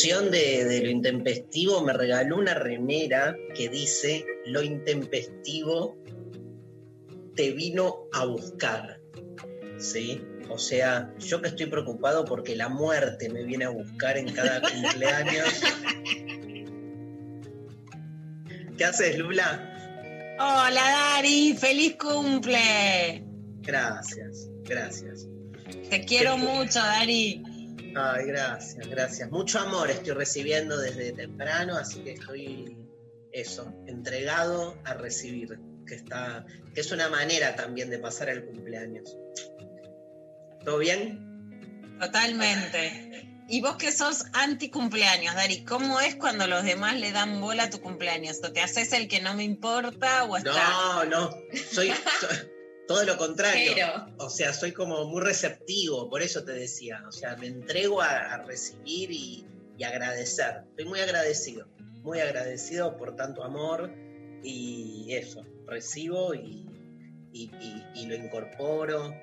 de producción de, de Lo Intempestivo me regaló una remera que dice Lo Intempestivo te vino a buscar. ¿Sí? O sea, yo que estoy preocupado porque la muerte me viene a buscar en cada cumpleaños. ¿Qué haces, Lula? Hola Dari, feliz cumple. Gracias, gracias. Te quiero mucho, Dari. Ay, gracias, gracias. Mucho amor estoy recibiendo desde temprano, así que estoy eso, entregado a recibir, que está, que es una manera también de pasar el cumpleaños. ¿Todo bien? Totalmente. Y vos que sos anti cumpleaños, Dari, ¿cómo es cuando los demás le dan bola a tu cumpleaños? ¿O te haces el que no me importa o estás? No, no, soy, soy todo lo contrario. Pero. O sea, soy como muy receptivo, por eso te decía. O sea, me entrego a, a recibir y, y agradecer. Estoy muy agradecido, muy agradecido por tanto amor y eso, recibo y, y- y- y lo incorporo.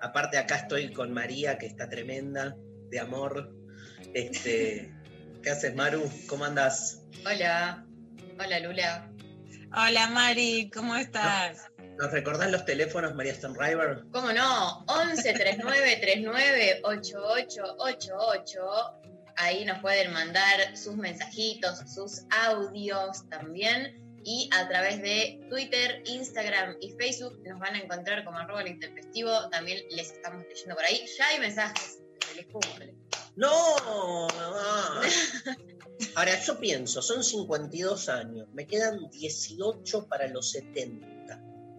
Aparte acá estoy con María, que está tremenda, de amor. Este, ¿Qué haces, Maru? ¿Cómo andas? Hola. Hola, Lula. Hola Mari, ¿cómo estás? ¿Nos recordás los teléfonos, María Stonriver? ¿Cómo no? 11 39 39 8888. Ahí nos pueden mandar sus mensajitos, sus audios también. Y a través de Twitter, Instagram y Facebook nos van a encontrar como arroba el intempestivo. También les estamos leyendo por ahí. Ya hay mensajes. Feliz cumple. No. Ahora, yo pienso, son 52 años, me quedan 18 para los 70.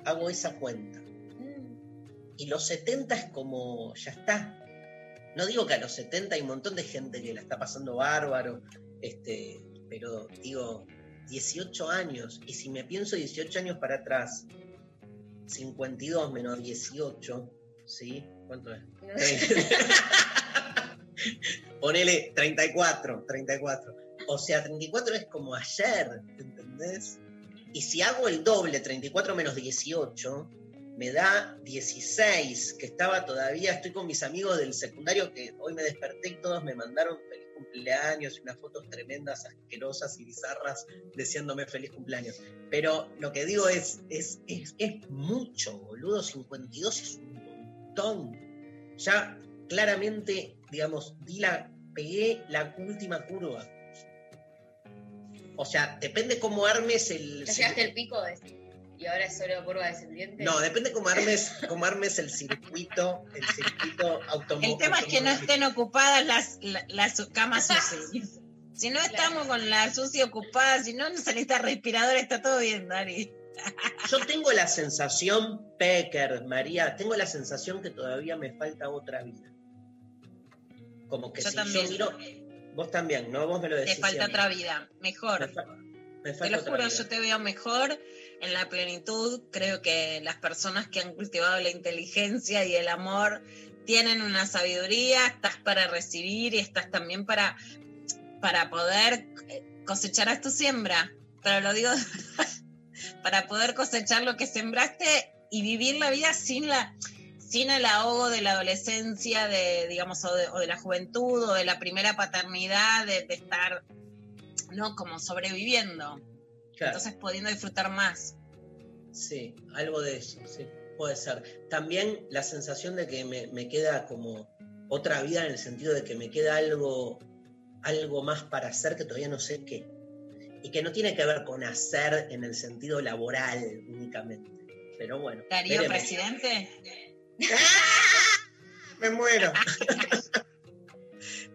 Hago esa cuenta. Mm. Y los 70 es como, ya está. No digo que a los 70 hay un montón de gente que la está pasando bárbaro, este, pero digo, 18 años. Y si me pienso 18 años para atrás, 52 menos 18, ¿sí? ¿Cuánto es? No. Ponele 34, 34. O sea, 34 es como ayer, ¿entendés? Y si hago el doble, 34 menos 18, me da 16, que estaba todavía, estoy con mis amigos del secundario que hoy me desperté y todos me mandaron feliz cumpleaños y unas fotos tremendas, asquerosas y bizarras deseándome feliz cumpleaños. Pero lo que digo es, es, es, es mucho, boludo, 52 es un montón. Ya claramente, digamos, di pegué la última curva. O sea, depende cómo armes el. Ya llegaste al pico de y ahora es solo curva descendiente. No, depende cómo armes, cómo armes el circuito, el circuito automóvil. El tema es que no estén ocupadas las, la- las camas sucias. Si no estamos con la sucia ocupada, si no nos necesita respirador, está todo bien, Dari. Yo tengo la sensación, Pecker, María, tengo la sensación que todavía me falta otra vida. Como que Yo si también. yo miro. Vos también, ¿no? Vos me lo decís. Te falta otra vida, Me, mejor. fa- me Te lo juro, yo te veo mejor en la plenitud. Creo que las personas que han cultivado la inteligencia y el amor tienen una sabiduría, estás para recibir y estás también para, para poder eh, cosechar a tu siembra. Pero lo digo para poder cosechar lo que sembraste y vivir la vida sin la sin el ahogo de la adolescencia, de, digamos, o de, o de la juventud, o de la primera paternidad, de, de estar, ¿no? Como sobreviviendo. Claro. Entonces pudiendo disfrutar más. Sí, algo de eso, sí, puede ser. También la sensación de que me, me queda como otra vida en el sentido de que me queda algo, algo más para hacer que todavía no sé qué. Y que no tiene que ver con hacer en el sentido laboral únicamente. Pero bueno. Darío veremos. presidente. Me muero.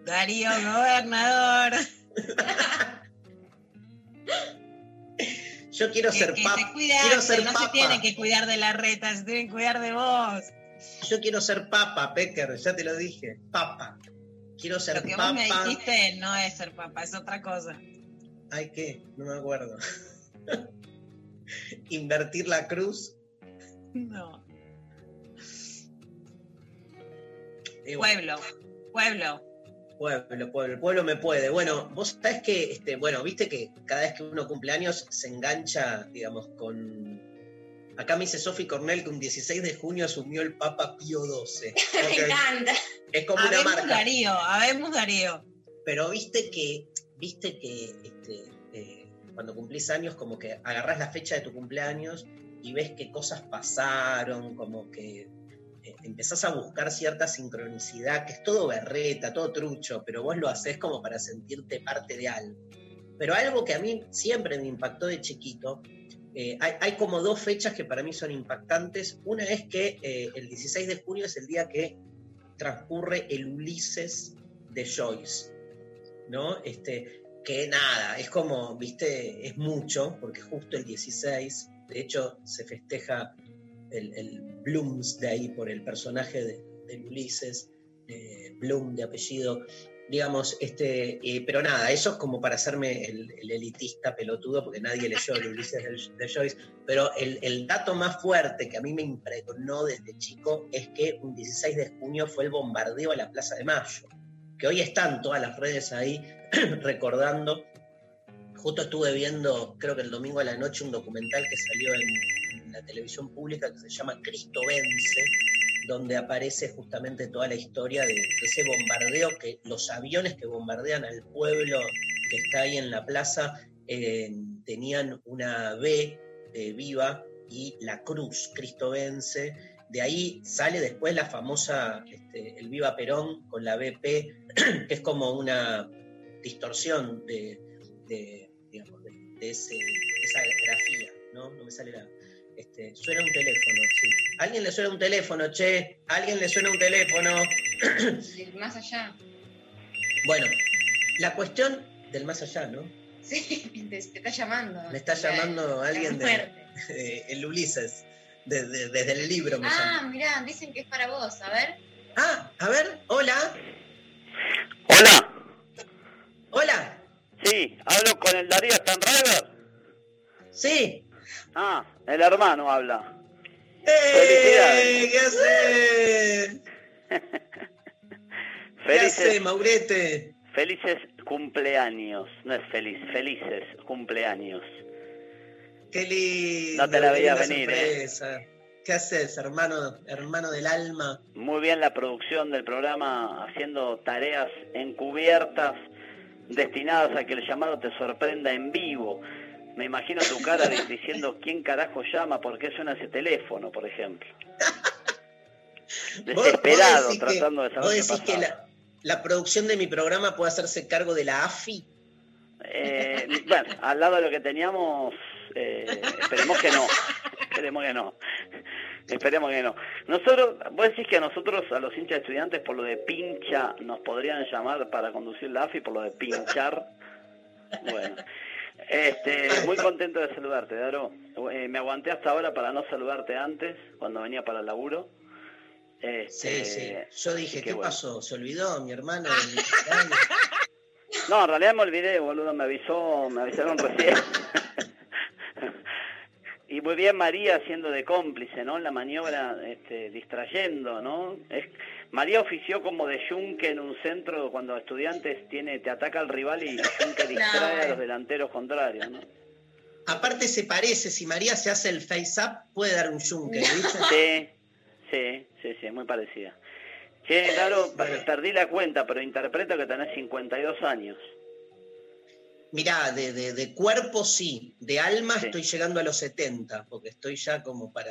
Darío gobernador. Yo quiero ser que, papa. se Quiero ser no papa. se tiene que cuidar de la reta, se tiene que cuidar de vos. Yo quiero ser papa, Pecker, ya te lo dije. Papa. Quiero ser Lo que vos papa. me dijiste no es ser papa, es otra cosa. Ay, ¿qué? No me acuerdo. Invertir la cruz. No. Bueno, Pueblo, pueblo. pueblo, pueblo, el pueblo me puede. Bueno, vos sabés que, este, bueno, viste que cada vez que uno cumple años se engancha, digamos, con. Acá me dice Sophie Cornell que un 16 de junio asumió el Papa Pío XII. Me encanta. Es como una Habemos marca. Darío, habemos Darío. Pero viste que, viste que este, eh, cuando cumplís años, como que agarrás la fecha de tu cumpleaños y ves qué cosas pasaron, como que empezás a buscar cierta sincronicidad, que es todo berreta, todo trucho, pero vos lo haces como para sentirte parte de algo. Pero algo que a mí siempre me impactó de chiquito, eh, hay, hay como dos fechas que para mí son impactantes. Una es que eh, el 16 de junio es el día que transcurre el Ulises de Joyce, ¿no? Este, que nada, es como, viste, es mucho, porque justo el 16, de hecho, se festeja el, el Bloomsday por el personaje de, Ulises, eh, Bloom de apellido, digamos, este, eh, pero nada, eso es como para hacerme el, el elitista pelotudo, porque nadie leyó el Ulises de, de Joyce, pero el, el dato más fuerte que a mí me impregnó desde chico es que un 16 de junio fue el bombardeo a la Plaza de Mayo, que hoy están todas las redes ahí recordando. Justo estuve viendo, creo que el domingo a la noche, un documental que salió en, la televisión pública que se llama Cristo Vence, donde aparece justamente toda la historia de, ese bombardeo, que los aviones que bombardean al pueblo que está ahí en la plaza eh, tenían una B de viva y la cruz, Cristo vence. De ahí sale después la famosa, este, el Viva Perón con la BP, que es como una distorsión de, de, de ese- de esa grafía, ¿no? No me sale la... Este, suena un teléfono, sí. ¿Alguien le suena un teléfono, che? ¿Alguien le suena un teléfono? Del Más allá. Bueno, la cuestión del más allá, ¿no? Sí, te, te está llamando. Me está llamando La- alguien la de- muerte. Eh, el Ulises, de- de- desde el libro me llama. Ah, mirá, dicen que es para vos. A ver. Ah, a ver, hola, Hola, hola, sí, hablo con el Darío Stanriver. sí. Ah, el hermano habla. ¡Eh! ¿Qué hace? ¿Qué hace, Felices, Maurete? felices cumpleaños. No es feliz, felices cumpleaños. Qué lindo. No te la qué veía venir, ¿eh? sorpresa. ¿Qué haces, hermano, hermano del alma? Muy bien la producción del programa, haciendo tareas encubiertas destinadas a que el llamado te sorprenda en vivo. Me imagino tu cara di- diciendo quién carajo llama, por qué suena ese teléfono, por ejemplo. Vos- vos Desesperado, que- tratando de saber ¿Vos qué decís que la, la producción de mi programa puede hacerse cargo de la AFI? Eh, bueno, al lado de lo que teníamos, eh, esperemos que no. Esperemos que no. Esperemos que no. Nosotros, vos decís que a nosotros, a los hinchas estudiantes, por lo de pincha, nos podrían llamar para conducir la AFI por lo de pinchar. Bueno, este, muy contento de saludarte, Daro. Eh, me aguanté hasta ahora para no saludarte antes, cuando venía para el laburo. Sí, Este, sí. Yo dije, ¿qué bueno. pasó? ¿Se olvidó mi hermano? No, en realidad me olvidé, boludo, me avisó, me avisaron recién. Y muy bien María haciendo de cómplice, ¿no? En la maniobra, este, distrayendo, ¿no? Es, María ofició como de yunque en un centro cuando estudiantes tiene, te ataca al rival y yunque distrae a los delanteros contrarios, ¿no? Aparte se parece, si María se hace el face up, puede dar un yunque, ¿viste? Sí, sí, sí, sí, muy parecida. Che, claro, perdí la cuenta, pero interpreto que tenés 52 años. Mirá, de, de- de cuerpo sí, de alma Sí. estoy llegando a los 70, porque estoy ya como para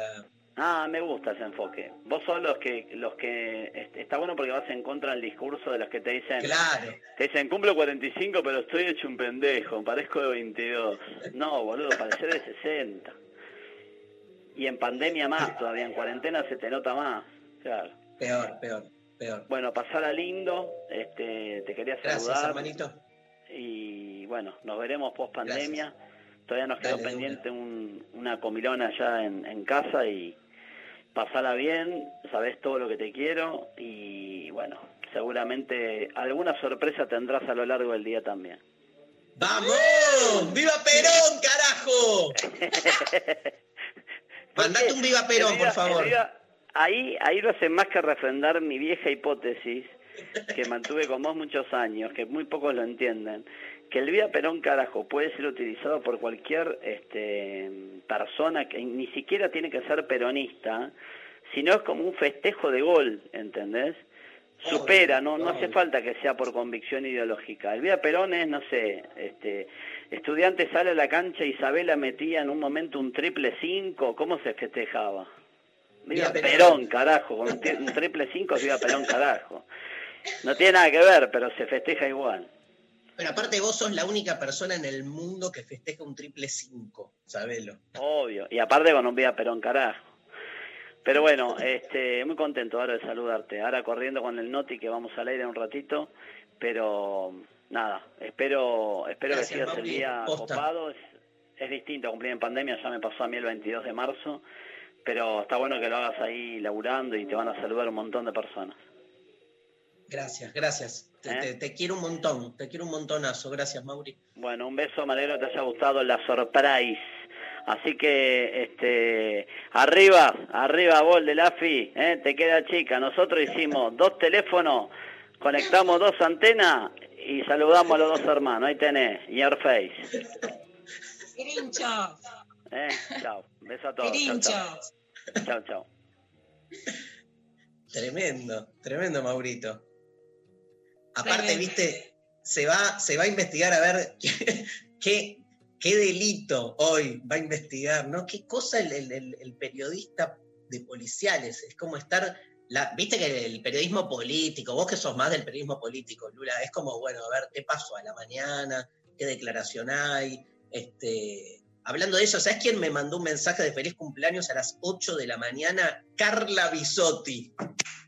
Ah, me gusta ese enfoque. Vos sos los que, los que, est- está bueno porque vas en contra del discurso de los que te dicen, Claro. te dicen, cumplo 45 pero estoy hecho un pendejo, parezco de 22. No, boludo, parecer de 60. Y en pandemia más todavía, en cuarentena se te nota más. Claro. Peor, peor, peor. Bueno, pasala lindo, este, te quería Gracias, saludar hermanito. y bueno, nos veremos post pandemia. Todavía nos quedó Dale, pendiente un- una comilona allá en, en casa y pasala bien, sabes todo lo que te quiero y bueno, seguramente alguna sorpresa tendrás a lo largo del día también. ¡Vamos! ¡Viva Perón, carajo! Mandate un Viva Perón, por favor. viva- ahí, ahí lo hace más que refrendar mi vieja hipótesis que mantuve con vos muchos años, que muy pocos lo entienden, que el Viva Perón carajo puede ser utilizado por cualquier este, persona que ni siquiera tiene que ser peronista, sino es como un festejo de gol, ¿entendés? Supera, no, no hace falta que sea por convicción ideológica. El Viva Perón es, no sé, este, estudiante sale a la cancha, Isabela metía en un momento un triple cinco, ¿cómo se festejaba? Viva Perón. Perón, carajo, con un triple cinco es Viva Perón, carajo. No tiene nada que ver, pero se festeja igual. Pero aparte vos sos la única persona en el mundo que festeja un triple 5, sabelo. Obvio. Y aparte con un Viva Perón, carajo. Pero bueno, este, muy contento ahora de saludarte. Ahora corriendo con el Noti que vamos al aire en un ratito. Pero nada, espero, espero Gracias, que sigas el día posta. copado. Es, es distinto cumplir en pandemia, ya me pasó a mí el 22 de marzo. Pero está bueno que lo hagas ahí laburando y te van a saludar un montón de personas. Gracias, gracias. Te, ¿Eh? te- te quiero un montón, te quiero un montonazo. Gracias, Mauri. Bueno, un beso, me alegro que te haya gustado la surprise. Así que, este, arriba, arriba, gol de la FI, ¿eh? te queda chica. Nosotros hicimos dos teléfonos, conectamos dos antenas y saludamos a los dos hermanos. Ahí tenés, your face. Pirincho, ¿eh? Chao, beso a todos. Chao. Chao, chao. Tremendo, tremendo, Maurito. Aparte, Tremendo. viste, se va, se va a investigar a ver qué, qué, qué delito hoy va a investigar, ¿no? Qué cosa el, el- el- el periodista de policiales. Es como estar. La, viste que el periodismo político, vos que sos más del periodismo político, Lula, es como, bueno, a ver qué pasó a la mañana, qué declaración hay. Este, hablando de eso, ¿sabes quién me mandó un mensaje de feliz cumpleaños a las 8 de la mañana? Carla Bisotti.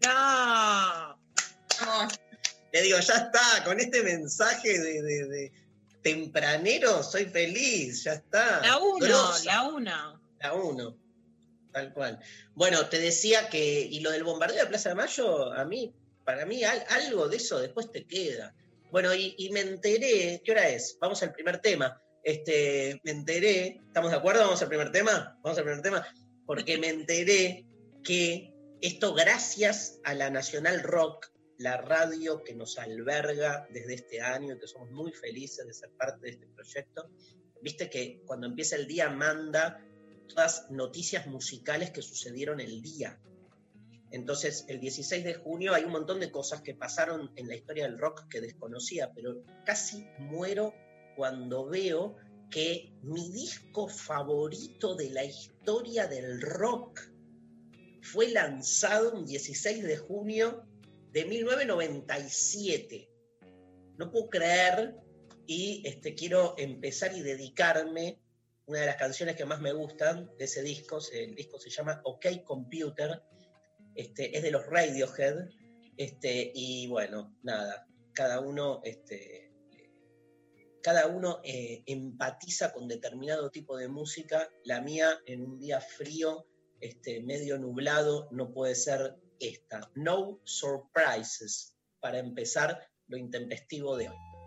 No. Le digo, ya está, con este mensaje de, de- de tempranero soy feliz, ya está. La uno, Grosa. la uno. La uno, tal cual. Bueno, te decía que, y lo del bombardeo de Plaza de Mayo, a mí, para mí, al- algo de eso después te queda. Bueno, y, y me enteré, ¿qué hora es? Vamos al primer tema. Este, me enteré, ¿estamos de acuerdo? Vamos al primer tema, vamos al primer tema, porque me enteré que esto gracias a la Nacional Rock, la radio que nos alberga desde este año que somos muy felices de ser parte de este proyecto. Viste que cuando empieza el día manda todas noticias musicales que sucedieron el día. Entonces, el 16 de junio hay un montón de cosas que pasaron en la historia del rock que desconocía, pero casi muero cuando veo que mi disco favorito de la historia del rock fue lanzado un 16 de junio de 1997. No puedo creer y este, quiero empezar y dedicarme una de las canciones que más me gustan de ese disco. El disco se llama OK Computer. Este, es de los Radiohead. Este, y bueno, nada, cada uno, este, cada uno eh, empatiza con determinado tipo de música. La mía en un día frío, este, medio nublado, no puede ser esta. No surprises para empezar lo intempestivo de hoy.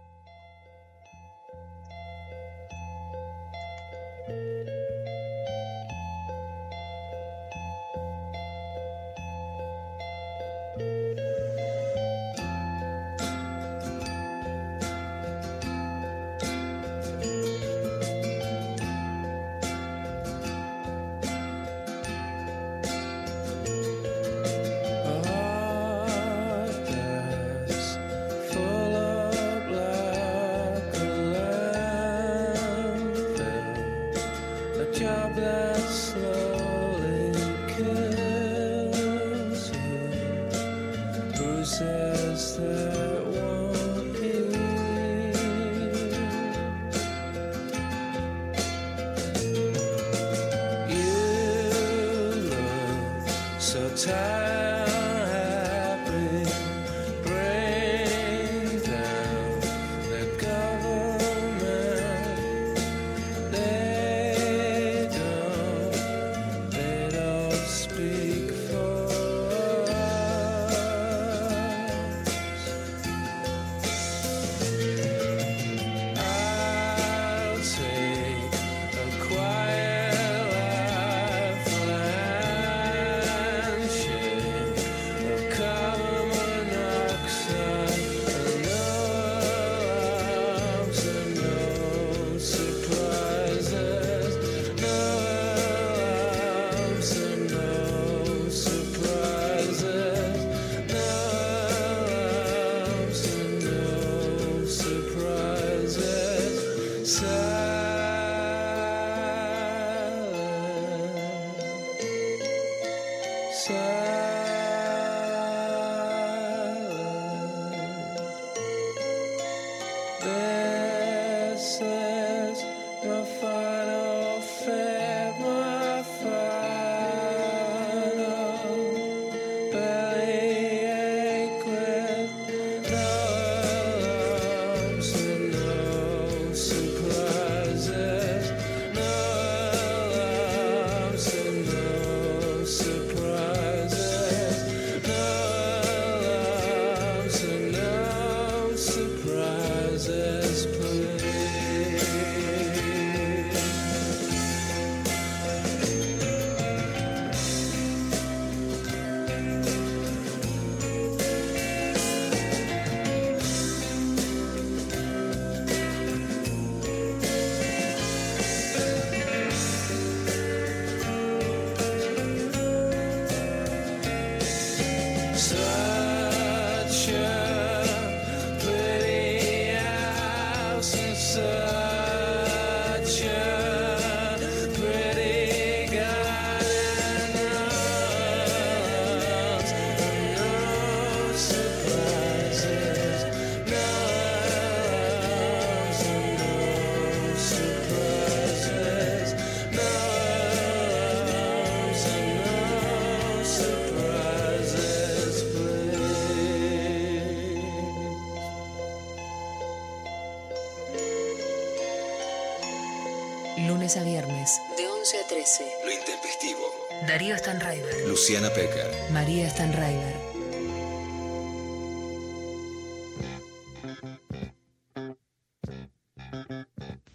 Darío Stanraiver, Luciana Pecker. María Stanraiver.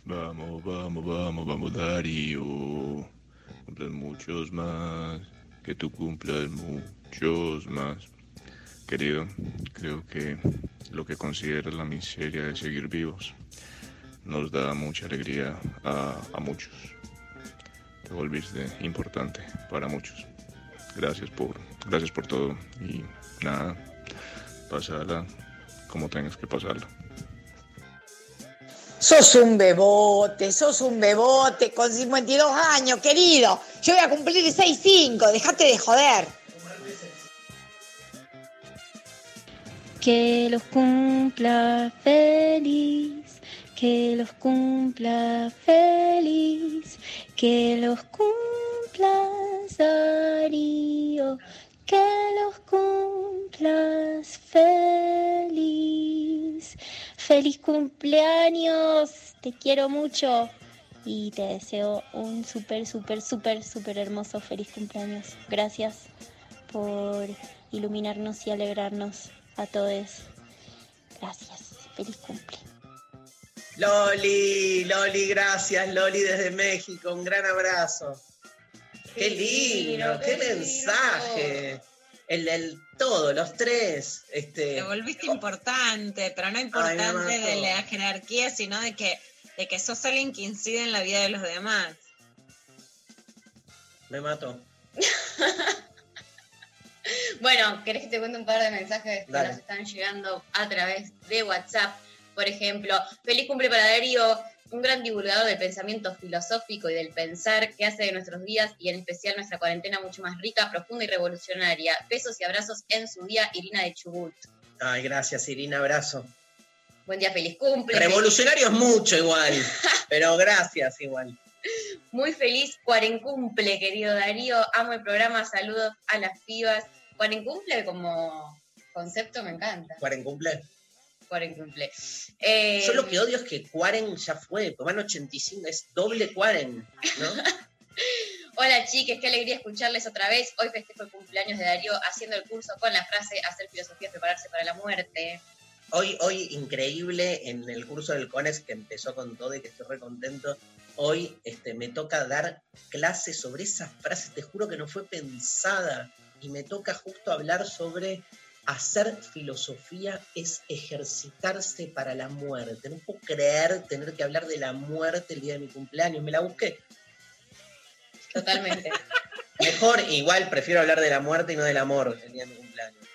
Vamos, vamos, vamos, vamos, Darío. Cumplan muchos más. Que tú cumplas muchos más. Querido, creo que lo que consideras la miseria de seguir vivos nos da mucha alegría a, a muchos. Te volviste importante para muchos. Gracias por, gracias por todo. Y nada, pasala como tengas que pasarla. Sos un bebote, sos un bebote con 52 años, querido. Yo voy a cumplir 6'5, dejate de joder. Que los cumpla feliz, que los cumpla feliz, que los cumplas Darío, que los cumplas feliz. Feliz cumpleaños, te quiero mucho y te deseo un súper, súper, súper, súper hermoso feliz cumpleaños. Gracias por iluminarnos y alegrarnos a todos. Gracias, feliz cumple. Loli, Loli, gracias, Loli desde México, un gran abrazo. Qué lindo, qué mensaje. El del todo, los tres. Este, Te volviste importante, pero no importante de la jerarquía, sino de que, de que sos alguien que incide en la vida de los demás. me mató. Bueno, ¿querés que te cuente un par de mensajes que nos están llegando a través de WhatsApp? Por ejemplo, feliz cumple para Darío, un gran divulgador del pensamiento filosófico y del pensar que hace de nuestros días y en especial nuestra cuarentena mucho más rica, profunda y revolucionaria. Besos y abrazos en su día, Irina de Chubut. Ay, gracias, Irina, abrazo. Buen día, feliz cumple. Revolucionario es mucho igual, pero gracias igual. Muy feliz cuarencumple, querido Darío. Amo el programa, saludos a las pibas. Cuarencumple como concepto me encanta. Cuaren cumple. Eh, Yo lo que odio es que Cuaren ya fue, pues van 85, es doble Cuaren, ¿no? Hola chiques, qué alegría escucharles otra vez. Hoy festejo el cumpleaños de Darío haciendo el curso con la frase hacer filosofía, prepararse para la muerte. Hoy, hoy increíble en el curso del CONEX que empezó con todo y que estoy re contento. Hoy este, me toca dar clases sobre esa frase, te juro que no fue pensada. Y me toca justo hablar sobre hacer filosofía es ejercitarse para la muerte. No puedo creer tener que hablar de la muerte el día de mi cumpleaños. Me la busqué. Totalmente. Mejor, igual prefiero hablar de la muerte y no del amor el día de mi cumpleaños.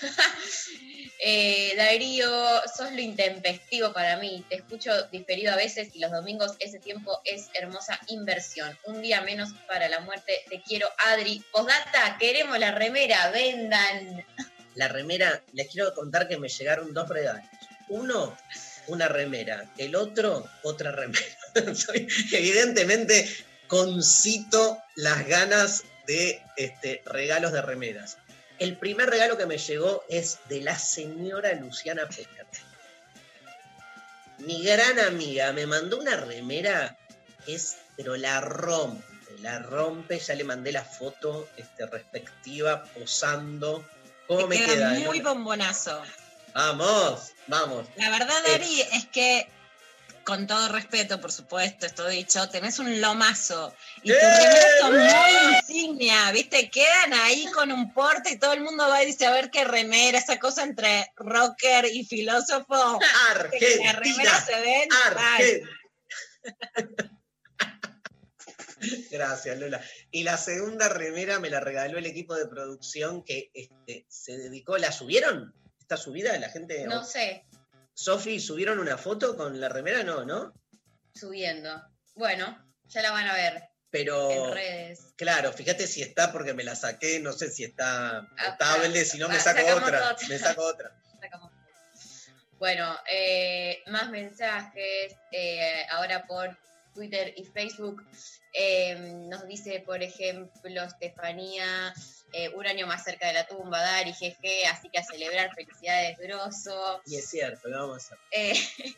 Eh, Darío, sos lo intempestivo para mí. Te escucho diferido a veces y los domingos ese tiempo es hermosa inversión. Un día menos para la muerte. Te quiero, Adri. Postdata, queremos la remera, vendan. La remera, les quiero contar que me llegaron dos regalos. Uno, una remera. El otro, otra remera. Evidentemente, concito las ganas de este, regalos de remeras. El primer regalo que me llegó es de la señora Luciana Pecker. Mi gran amiga me mandó una remera, pero la rompe, la rompe. Ya le mandé la foto este, respectiva, posando. ¿Cómo me queda muy bombonazo. Vamos, vamos. La verdad, Dari, es que, con todo respeto, por supuesto, esto dicho, tenés un lomazo. Y tus ¡Eh! remeras son muy insignia, ¿viste? Quedan ahí con un porte y todo el mundo va y dice, a ver qué remera, esa cosa entre rocker y filósofo. que las remeras Argentina. se ven. Argentina. Gracias, Lola. Y la segunda remera me la regaló el equipo de producción que este, se dedicó. ¿La subieron? ¿Está subida la gente? No sé, Sofi, ¿subieron una foto con la remera? No, ¿no? subiendo. Bueno, ya la van a ver Pero, en redes. claro, fíjate si está porque me la saqué, no sé si está Ah, potable, si no me ah, saco otra. otra. Me saco otra. Sacamos. Bueno, eh, más mensajes eh, ahora por Twitter y Facebook. Eh, nos dice, por ejemplo, Estefanía, eh, un año más cerca de la tumba, Dari, jeje, así que a celebrar felicidades, grosso. Y es cierto, lo vamos a hacer.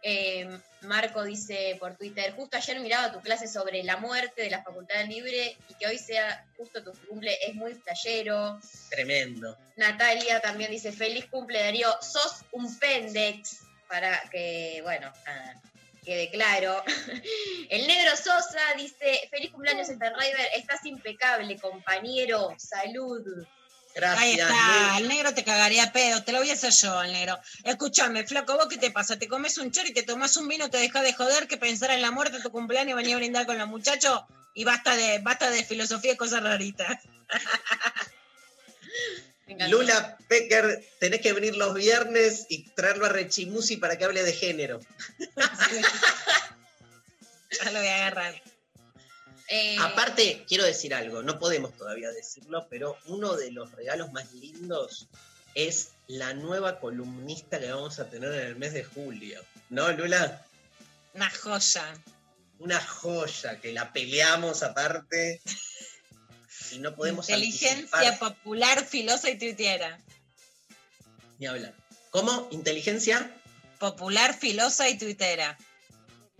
Eh, Marco dice por Twitter, justo ayer miraba tu clase sobre la muerte de la Facultad Libre y que hoy sea justo tu cumple es muy flashero. Tremendo. Natalia también dice, feliz cumple Darío, sos un pendex, para que, bueno, nada, quede claro. El negro Sosa dice, feliz cumpleaños Rider, estás impecable, compañero, salud. Gracias. Ahí está, el negro te cagaría a pedo, te lo voy a hacer yo, el negro. Escúchame, flaco, ¿vos qué te pasa? ¿Te comes un chor y te tomás un vino, te dejas de joder que pensar en la muerte tu cumpleaños y venir a brindar con los muchachos? Y basta de, basta de filosofía y cosas raritas. Lula Pecker, tenés que venir los viernes y traerlo a Rechimusi para que hable de género. Ya lo voy a agarrar. Eh, Aparte, quiero decir algo, no podemos todavía decirlo, pero uno de los regalos más lindos es la nueva columnista que vamos a tener en el mes de julio. ¿No, Lula? Una joya. Una joya que la peleamos aparte y no podemos Inteligencia anticipar popular, filosa y tuitiera. ni hablar. ¿Cómo? ¿Inteligencia? Popular, filosa y tuitera.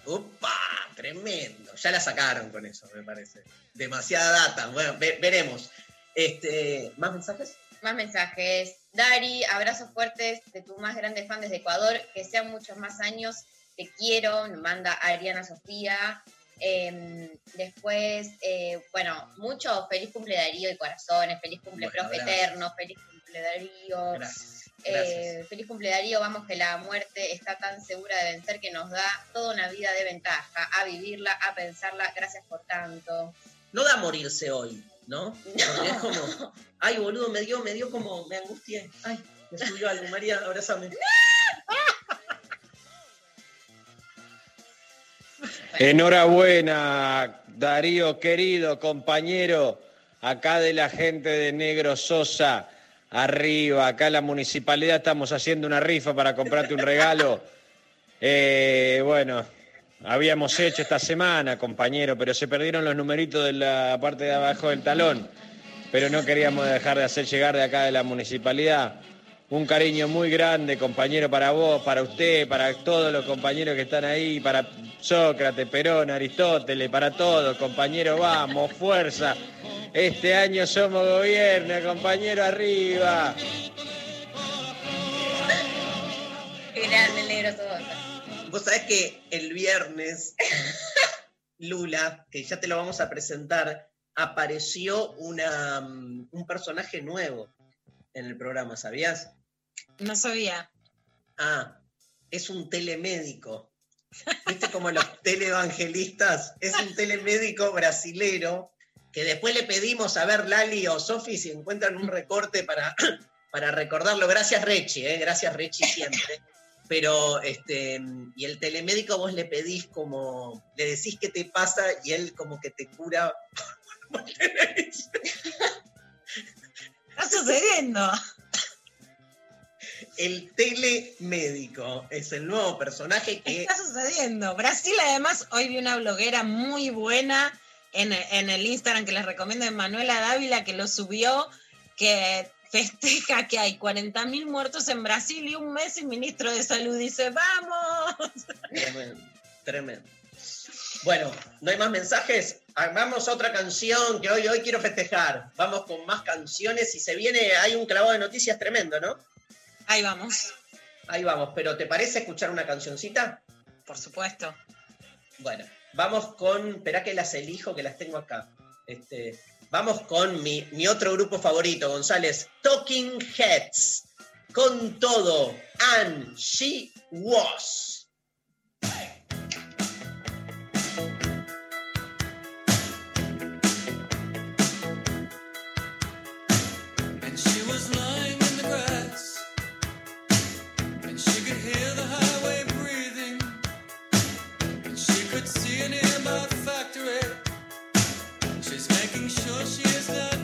¡Upa! Tremendo. Ya la sacaron con eso, me parece. Demasiada data. Bueno, ve- veremos. Este, ¿Más mensajes? Más mensajes. Dari, abrazos fuertes de tu más grande fan desde Ecuador. Que sean muchos más años. Te quiero. Nos manda Ariana Sofía. Eh, después, eh, bueno, mucho feliz cumple Darío y corazones. Feliz cumple Bueno, profe eterno. Feliz cumple Darío. Gracias. Eh, feliz cumple Darío, vamos que la muerte está tan segura de vencer que nos da toda una vida de ventaja, a vivirla, a pensarla, gracias por tanto. No da morirse hoy, ¿no? Es como, ay, boludo, me dio, me dio como, me angustié. Ay, me subió algo. María, abrázame. Enhorabuena, Darío, querido compañero, acá de la gente de Negro Sosa, arriba, acá en la municipalidad estamos haciendo una rifa para comprarte un regalo. Eh, bueno, habíamos hecho esta semana, compañero, pero se perdieron los numeritos de la parte de abajo del talón. Pero no queríamos dejar de hacer llegar de acá de la municipalidad un cariño muy grande, compañero, para vos, para usted, para todos los compañeros que están ahí, para Sócrates, Perón, Aristóteles, para todos, compañero, vamos, fuerza. Este año somos gobierno, compañero, arriba. Qué grande negro Sosa. Vos sabés que el viernes, Lula, que ya te lo vamos a presentar, apareció una, mm, un personaje nuevo en el programa, ¿sabías? No sabía. Ah, es un telemédico. ¿Viste como los televangelistas? Es un telemédico brasilero que después le pedimos a ver Lali o Sofi si encuentran un recorte para, para recordarlo. Gracias Rechi, ¿eh? gracias Rechi siempre. Pero, este, y el telemédico vos le pedís como, le decís qué te pasa y él como que te cura. Está sucediendo. El telemédico es el nuevo personaje que Está sucediendo. Brasil, además, hoy vi una bloguera muy buena en, en el Instagram que les recomiendo de Manuela Dávila, que lo subió, que festeja que hay 40.000 muertos en Brasil y un mes y ministro de salud dice, vamos. Tremendo, tremendo. Bueno, ¿no hay más mensajes? Vamos a otra canción que hoy, hoy quiero festejar. Vamos con más canciones y se viene, hay un clavado de noticias tremendo, ¿no? Ahí vamos. Ahí vamos, pero ¿te parece escuchar una cancioncita? Por supuesto. Bueno, vamos con, espera que las elijo, que las tengo acá. Este, vamos con mi, mi otro grupo favorito, González, Talking Heads. Con todo, and she was. Sure she is not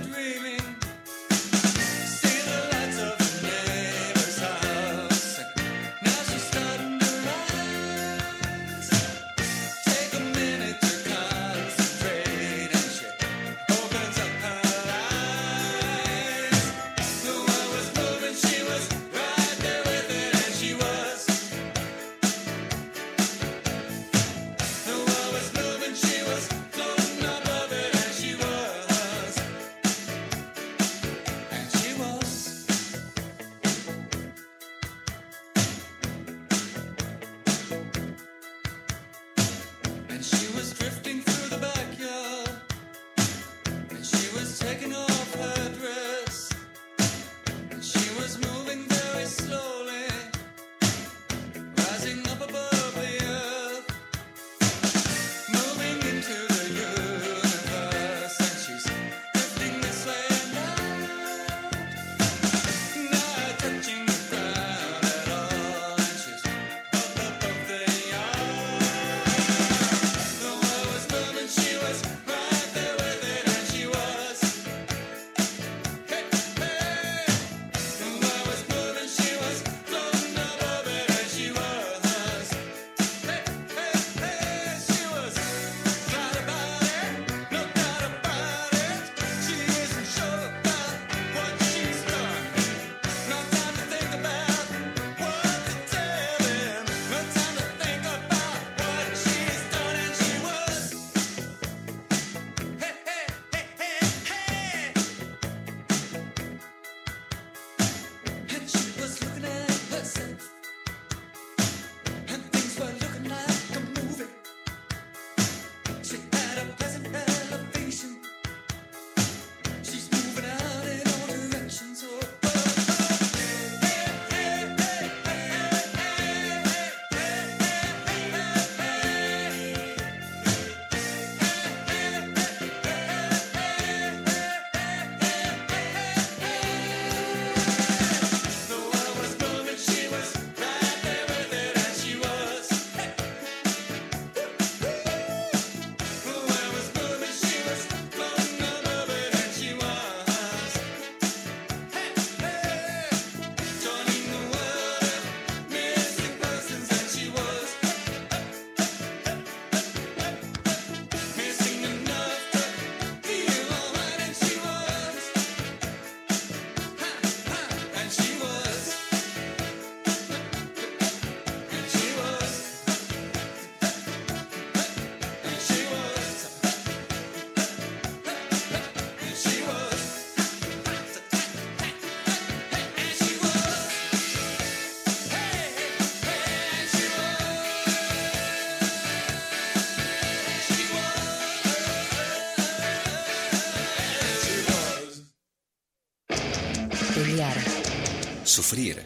Sufrir.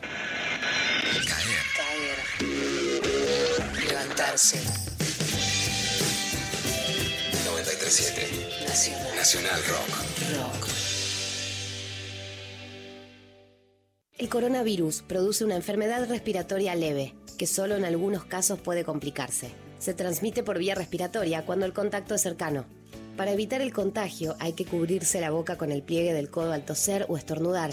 Caer. Caer. Levantarse. 937. Nacional. Nacional Rock. Rock. El coronavirus produce una enfermedad respiratoria leve, que solo en algunos casos puede complicarse. Se transmite por vía respiratoria cuando el contacto es cercano. Para evitar el contagio hay que cubrirse la boca con el pliegue del codo al toser o estornudar,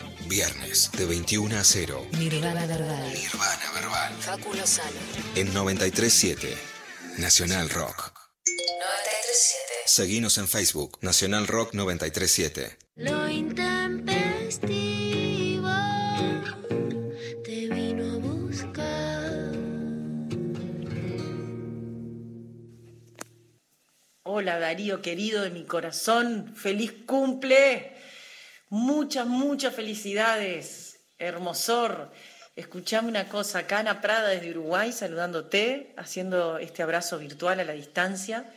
Viernes de 21 a 0. Nirvana Verbal. Nirvana Verbal. Facu Lozano. En 937. Nacional Rock. 937. Seguinos en Facebook. Nacional Rock 937. Lo intempestivo te vino a buscar. Hola Darío, querido de mi corazón, feliz cumple. Muchas, muchas felicidades, hermosor. Escuchame una cosa, acá Ana Prada desde Uruguay saludándote, haciendo este abrazo virtual a la distancia.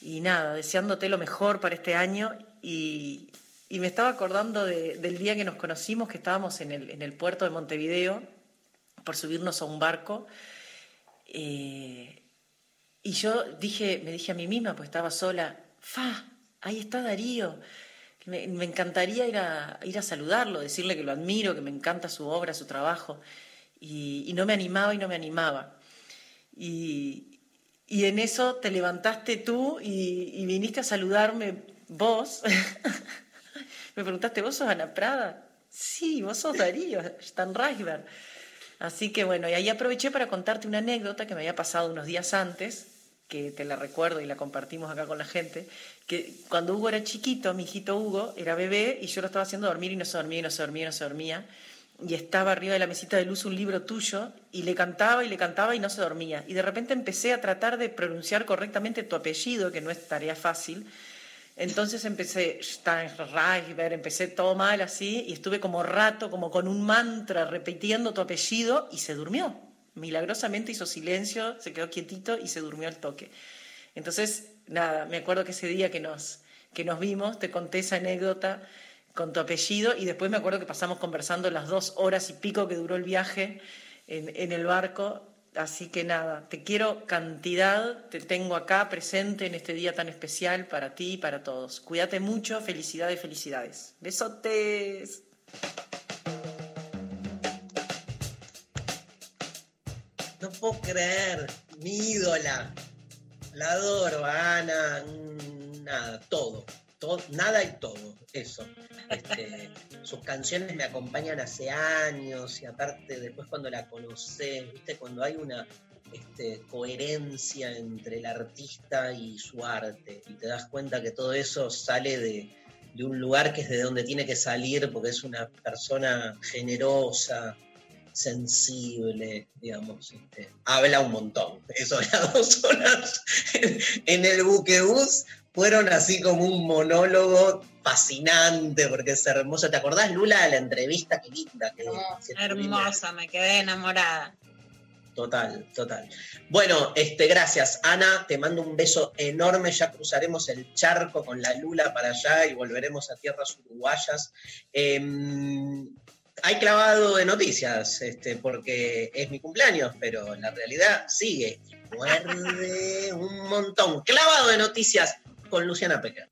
Y nada, deseándote lo mejor para este año. Y, y me estaba acordando de- del día que nos conocimos, que estábamos en el, en el puerto de Montevideo por subirnos a un barco. Eh, y yo dije, me dije a mí misma, pues estaba sola, fa, ahí está Darío. Me, encantaría ir a, ir a saludarlo, decirle que lo admiro, que me encanta su obra, su trabajo. Y, no me animaba y no me animaba. Y, y en eso te levantaste tú y, y viniste a saludarme vos. me preguntaste, ¿vos sos Ana Prada? Sí, vos sos Darío, Stan Reisberg. Así que bueno, y ahí aproveché para contarte una anécdota que me había pasado unos días antes, que te la recuerdo y la compartimos acá con la gente, que cuando Hugo era chiquito, mi hijito Hugo era bebé y yo lo estaba haciendo dormir y no se dormía, y no se dormía, y no se dormía. Y estaba arriba de la mesita de luz un libro tuyo y le cantaba y le cantaba y no se dormía. Y de repente empecé a tratar de pronunciar correctamente tu apellido, que no es tarea fácil. Entonces empecé Steinreichberg, empecé todo mal así y estuve como rato, como con un mantra repitiendo tu apellido y se durmió. Milagrosamente hizo silencio, se quedó quietito y se durmió al toque. Entonces, nada, me acuerdo que ese día que nos, que nos vimos, te conté esa anécdota con tu apellido y después me acuerdo que pasamos conversando las dos horas y pico que duró el viaje en, en el barco. Así que nada, te quiero cantidad, te tengo acá presente en este día tan especial para ti y para todos. Cuídate mucho, felicidades, felicidades. Besotes. No puedo creer, mi ídola. La adoro, a Ana, nada, todo, todo, nada y todo, eso. Este, sus canciones me acompañan hace años y aparte después cuando la conoces, viste, cuando hay una este, coherencia entre el artista y su arte y te das cuenta que todo eso sale de, de un lugar que es de donde tiene que salir porque es una persona generosa, sensible, digamos, este, habla un montón. Eso, las dos horas en, en el buquebús fueron así como un monólogo fascinante, porque es hermoso. ¿Te acordás, Lula, de la entrevista? Qué linda que, tuvimos? Hermosa, me quedé enamorada. Total, total. Bueno, este, gracias, Ana. Te mando un beso enorme. Ya cruzaremos el charco con la Lula para allá y volveremos a tierras uruguayas. Em, hay clavado de noticias, este, porque es mi cumpleaños, pero la realidad sigue. Muerde un montón. Clavado de noticias con Luciana Pecker.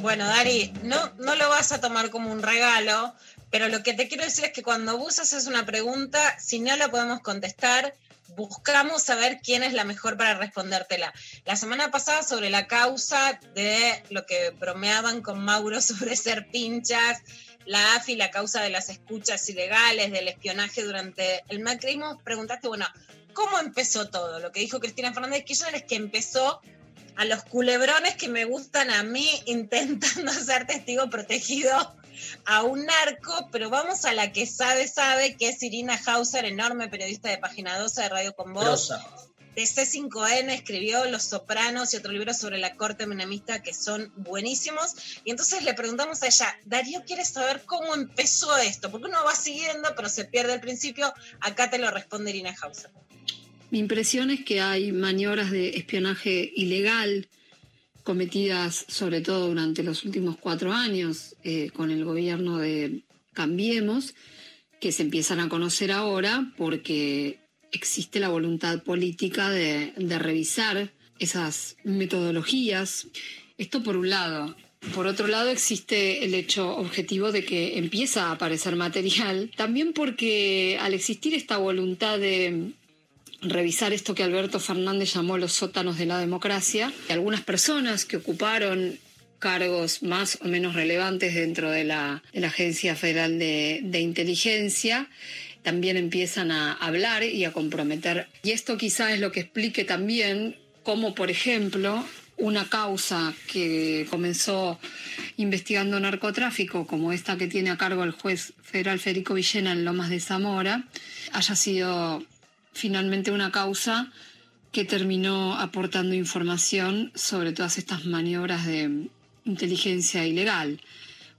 Bueno, Dari, no, no lo vas a tomar como un regalo, pero lo que te quiero decir es que cuando vos haces una pregunta, si no la podemos contestar, buscamos saber quién es la mejor para respondértela. La semana pasada sobre la causa de lo que bromeaban con Mauro sobre ser pinchas, la AFI, la causa de las escuchas ilegales, del espionaje durante el macrismo, preguntaste, bueno, ¿cómo empezó todo? Lo que dijo Cristina Fernández de Kirchner es que empezó a los culebrones que me gustan a mí intentando ser testigo protegido a un narco, pero vamos a la que sabe, sabe, que es Irina Hauser, enorme periodista de Página 12 de Radio Con Voz. De C5N escribió Los Sopranos y otro libro sobre la corte menemista que son buenísimos. Y entonces le preguntamos a ella, Darío quiere saber cómo empezó esto, porque uno va siguiendo, pero se pierde el principio. Acá te lo responde Irina Hauser. Mi impresión es que hay maniobras de espionaje ilegal cometidas sobre todo durante los últimos cuatro años eh, con el gobierno de Cambiemos, que se empiezan a conocer ahora porque existe la voluntad política de, revisar esas metodologías. Esto por un lado. Por otro lado, existe el hecho objetivo de que empieza a aparecer material, también porque al existir esta voluntad de revisar esto que Alberto Fernández llamó los sótanos de la democracia. Algunas personas que ocuparon cargos más o menos relevantes dentro de la, Agencia Federal de, de Inteligencia también empiezan a hablar y a comprometer. Y esto quizá es lo que explique también cómo, por ejemplo, una causa que comenzó investigando narcotráfico, como esta que tiene a cargo el juez federal Federico Villena en Lomas de Zamora, haya sido finalmente una causa que terminó aportando información sobre todas estas maniobras de inteligencia ilegal,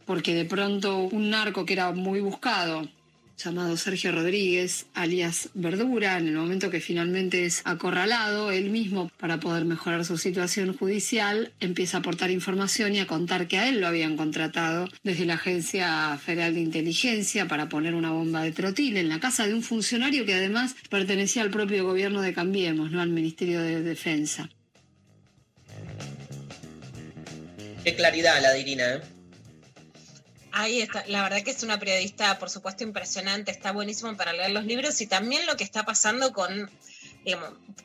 porque de pronto un narco que era muy buscado, llamado Sergio Rodríguez, alias Verdura, en el momento que finalmente es acorralado, él mismo, para poder mejorar su situación judicial, empieza a aportar información y a contar que a él lo habían contratado desde la Agencia Federal de Inteligencia para poner una bomba de trotil en la casa de un funcionario que además pertenecía al propio gobierno de Cambiemos, no al Ministerio de Defensa. Qué claridad la de Irina, ¿eh? Ahí la verdad que es una periodista, por supuesto, impresionante, está buenísimo para leer los libros y también lo que está pasando con,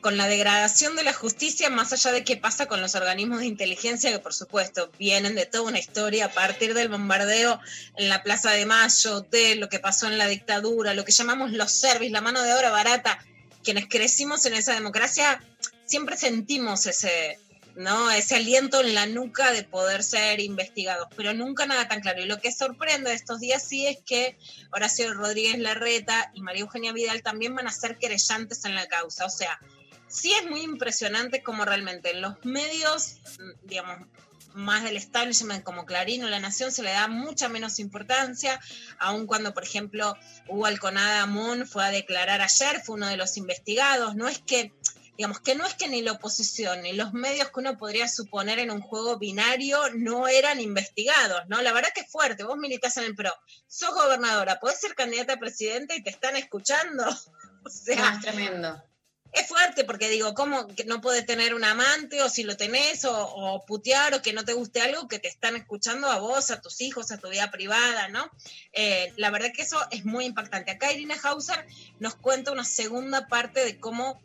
con la degradación de la justicia, más allá de qué pasa con los organismos de inteligencia, que por supuesto vienen de toda una historia a partir del bombardeo en la Plaza de Mayo, de lo que pasó en la dictadura, lo que llamamos los servis, la mano de obra barata, quienes crecimos en esa democracia, siempre sentimos ese, ¿no? Ese aliento en la nuca de poder ser investigados, pero nunca nada tan claro. Y lo que sorprende de estos días sí es que Horacio Rodríguez Larreta y María Eugenia Vidal también van a ser querellantes en la causa. O sea, sí es muy impresionante como realmente en los medios, digamos, más del establishment como Clarín o La Nación se le da mucha menos importancia, aun cuando, por ejemplo, Hugo Alconada Moon fue a declarar ayer, fue uno de los investigados. No es que digamos que no es que ni la oposición ni los medios que uno podría suponer en un juego binario no eran investigados, ¿no? La verdad que es fuerte, vos militás en el PRO, sos gobernadora, podés ser candidata a presidenta y te están escuchando. O sea, es tremendo. Es fuerte porque digo, ¿cómo que no puedes tener un amante o si lo tenés o, o, putear o que no te guste algo que te están escuchando a vos, a tus hijos, a tu vida privada, ¿no? Eh, la verdad que eso es muy impactante. Acá Irina Hauser nos cuenta una segunda parte de cómo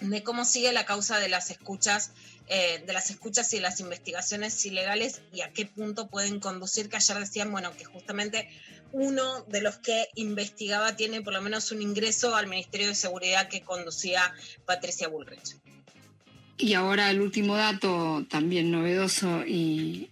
de cómo sigue la causa de las escuchas, eh, de las escuchas y las investigaciones ilegales y a qué punto pueden conducir, que ayer decían, bueno, que justamente uno de los que investigaba tiene por lo menos un ingreso al Ministerio de Seguridad que conducía Patricia Bullrich. Y ahora el último dato, también novedoso y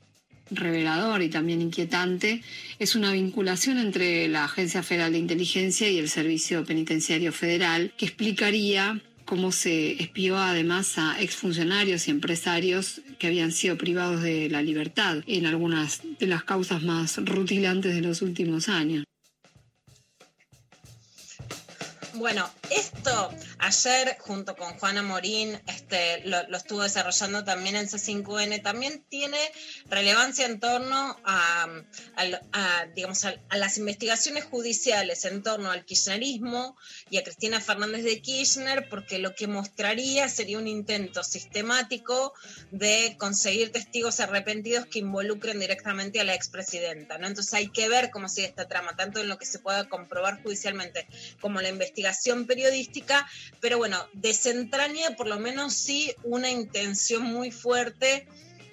revelador y también inquietante, es una vinculación entre la Agencia Federal de Inteligencia y el Servicio Penitenciario Federal que explicaría cómo se espió además a exfuncionarios y empresarios que habían sido privados de la libertad en algunas de las causas más rutilantes de los últimos años. Bueno, esto ayer junto con Juana Morín este, lo, estuvo desarrollando también en C5N, también tiene relevancia en torno a, a, a digamos, a, las investigaciones judiciales en torno al kirchnerismo y a Cristina Fernández de Kirchner, porque lo que mostraría sería un intento sistemático de conseguir testigos arrepentidos que involucren directamente a la expresidenta. ¿no? Entonces hay que ver cómo sigue esta trama, tanto en lo que se pueda comprobar judicialmente como la investigación periodística, pero bueno, desentraña por lo menos sí una intención muy fuerte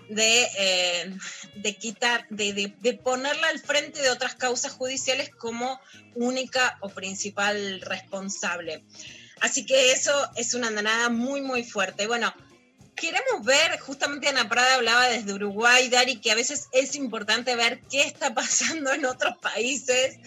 de, eh, de quitar, de, de- de ponerla al frente de otras causas judiciales como única o principal responsable. Así que eso es una andanada muy, muy fuerte. Bueno, queremos ver, justamente Ana Prada hablaba desde Uruguay, Dari, que a veces es importante ver qué está pasando en otros países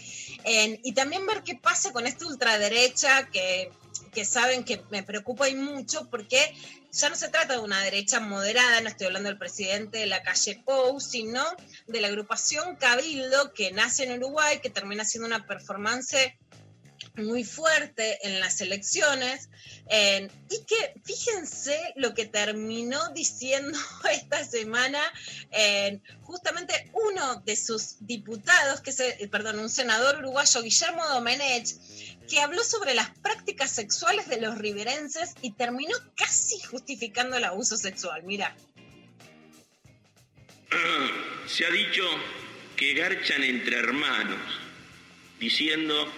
en- y también ver qué pasa con esta ultraderecha que, que saben que me preocupa y mucho porque ya no se trata de una derecha moderada, no estoy hablando del presidente de la calle Pou, sino de la agrupación Cabildo que nace en Uruguay, que termina siendo una performance muy fuerte en las elecciones y que fíjense lo que terminó diciendo esta semana justamente uno de sus diputados, que es, eh, perdón, un senador uruguayo, Guillermo Domenech, que habló sobre las prácticas sexuales de los riverenses y terminó casi justificando el abuso sexual. Mira. Se ha dicho que garchan entre hermanos, diciendo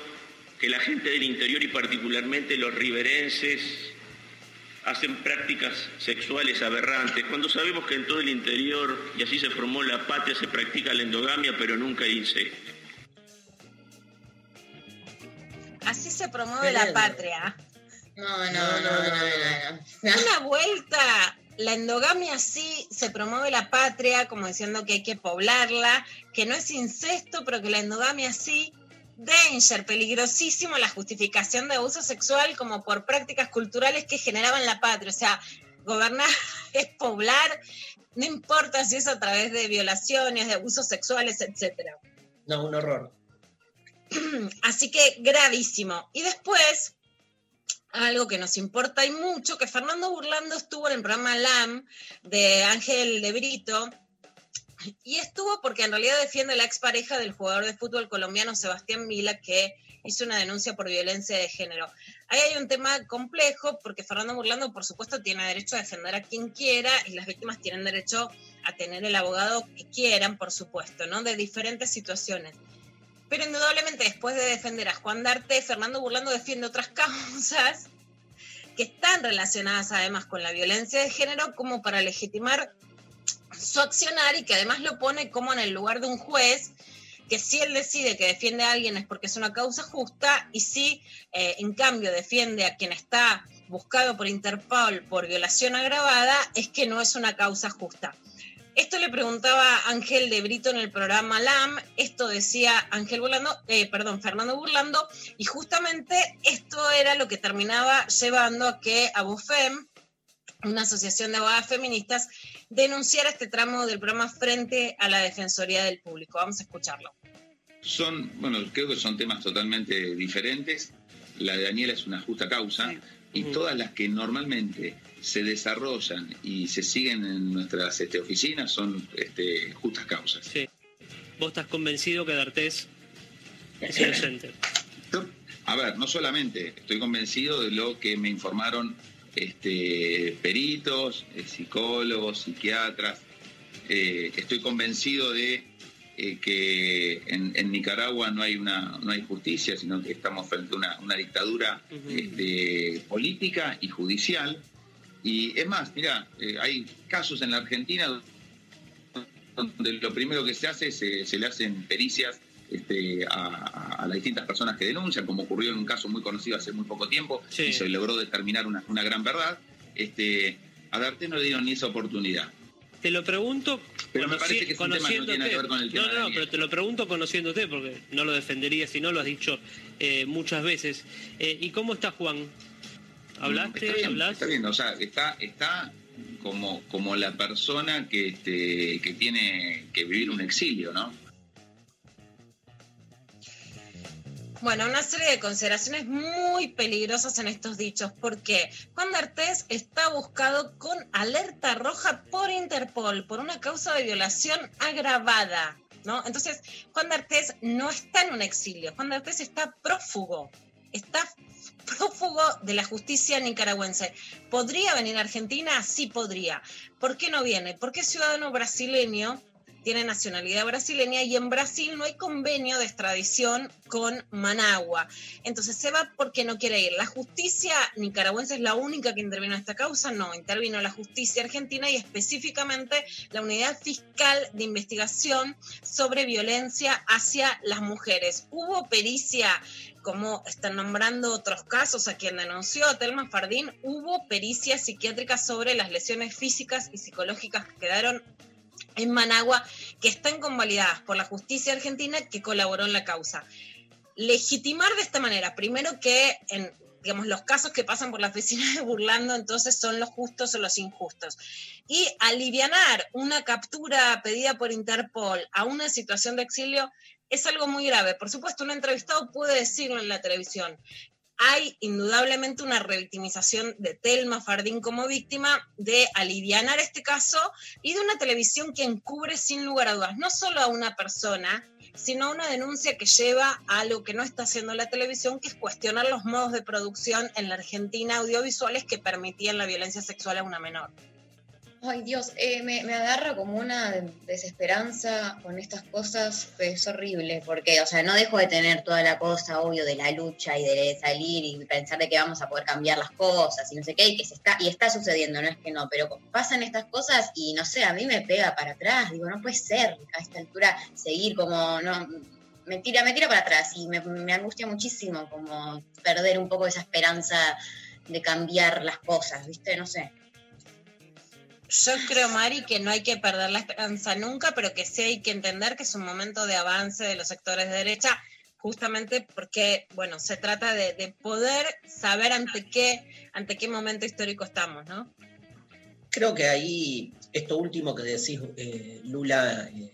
que la gente del interior y particularmente los riverenses hacen prácticas sexuales aberrantes, cuando sabemos que en todo el interior, y así se formó la patria, se practica la endogamia, pero nunca el incesto. Así se promueve la patria. No, no, no, no, no, no. Una vuelta, la endogamia sí se promueve la patria, como diciendo que hay que poblarla, que no es incesto, pero que la endogamia sí. Danger, peligrosísimo la justificación de abuso sexual como por prácticas culturales que generaban la patria. O sea, gobernar es poblar, no importa si es a través de violaciones, de abusos sexuales, etcétera. No, un horror. Así que gravísimo. Y después, algo que nos importa y mucho, que Fernando Burlando estuvo en el programa LAM de Ángel de Brito. Y estuvo porque en realidad defiende la expareja del jugador de fútbol colombiano Sebastián Vila, que hizo una denuncia por violencia de género. Ahí hay un tema complejo porque Fernando Burlando, por supuesto, tiene derecho a defender a quien quiera y las víctimas tienen derecho a tener el abogado que quieran, por supuesto, ¿no? De diferentes situaciones. Pero indudablemente después de defender a Juan Darte, Fernando Burlando defiende otras causas que están relacionadas además con la violencia de género como para legitimar su accionar y que además lo pone como en el lugar de un juez que si él decide que defiende a alguien es porque es una causa justa y si eh, en cambio defiende a quien está buscado por Interpol por violación agravada es que no es una causa justa. Esto le preguntaba Ángel de Brito en el programa LAM, esto decía Ángel Burlando, eh, perdón, Fernando Burlando, y justamente esto era lo que terminaba llevando a que Abofem, una asociación de abogadas feministas, denunciara este tramo del programa frente a la Defensoría del Público. Vamos a escucharlo. Son, bueno, creo que son temas totalmente diferentes. La de Daniela es una justa causa y todas las que normalmente se desarrollan y se siguen en nuestras este, oficinas son este, justas causas. Sí. ¿Vos estás convencido que D'Artés es inocente? A ver, no solamente estoy convencido de lo que me informaron este, peritos, eh, psicólogos, psiquiatras. Eh, estoy convencido de eh, que en, en Nicaragua no hay una no hay justicia, sino que estamos frente a una, una dictadura este, política y judicial. Y es más, mira, eh, hay casos en la Argentina donde lo primero que se hace es se, se le hacen pericias este, a, las distintas personas que denuncian, como ocurrió en un caso muy conocido hace muy poco tiempo, Sí. y se logró determinar una, una gran verdad. Este, a Darte no le dieron ni esa oportunidad. Te lo pregunto. Pero me parece que es un tema no tiene que ver con el tema No, no, Daniel. pero te lo pregunto conociéndote, porque no lo defendería si no lo has dicho eh, muchas veces. Eh, ¿Y cómo está Juan? ¿Hablaste? Está bien, ¿Hablas? está bien, o sea, está, está como, como la persona que, este, que tiene que vivir un exilio, ¿no? Bueno, una serie de consideraciones muy peligrosas en estos dichos, porque Juan D'Artés está buscado con alerta roja por Interpol por una causa de violación agravada, ¿no? Entonces, Juan D'Artés no está en un exilio, Juan D'Artés está prófugo, está prófugo de la justicia nicaragüense. ¿Podría venir a Argentina? Sí podría. ¿Por qué no viene? Porque es ciudadano brasileño, tiene nacionalidad brasileña y en Brasil no hay convenio de extradición con Managua. Entonces se va porque no quiere ir. La justicia nicaragüense es la única que intervino en esta causa, no, intervino la justicia argentina y específicamente la unidad fiscal de investigación sobre violencia hacia las mujeres. Hubo pericia como están nombrando otros casos a quien denunció a Telma Fardín, hubo pericia psiquiátrica sobre las lesiones físicas y psicológicas que quedaron en Managua, que están convalidadas por la justicia argentina que colaboró en la causa. Legitimar de esta manera, primero que en digamos, los casos que pasan por la oficina de Burlando entonces son los justos o los injustos. Y alivianar una captura pedida por Interpol a una situación de exilio es algo muy grave. Por supuesto, un entrevistado puede decirlo en la televisión. Hay indudablemente una revictimización de Telma Fardín como víctima, de alivianar este caso y de una televisión que encubre sin lugar a dudas no solo a una persona, sino una denuncia que lleva a lo que no está haciendo la televisión, que es cuestionar los modos de producción en la Argentina audiovisuales que permitían la violencia sexual a una menor. Ay Dios, eh, me, me agarra como una desesperanza con estas cosas, es horrible, porque, o sea, no dejo de tener toda la cosa, obvio, de la lucha y de salir y pensar de que vamos a poder cambiar las cosas y no sé qué, y que se está, y está sucediendo, no es que no, pero pasan estas cosas y no sé, a mí me pega para atrás, digo, no puede ser a esta altura seguir como, no, me tira, me tira para atrás y me, me angustia muchísimo como perder un poco esa esperanza de cambiar las cosas, ¿viste? No sé. Yo creo, Mari, que no hay que perder la esperanza nunca, pero que sí hay que entender que es un momento de avance de los sectores de derecha, justamente porque, bueno, se trata de, de poder saber ante qué, ante qué momento histórico estamos, ¿no? Creo que ahí, esto último que decís, eh, Lula, eh,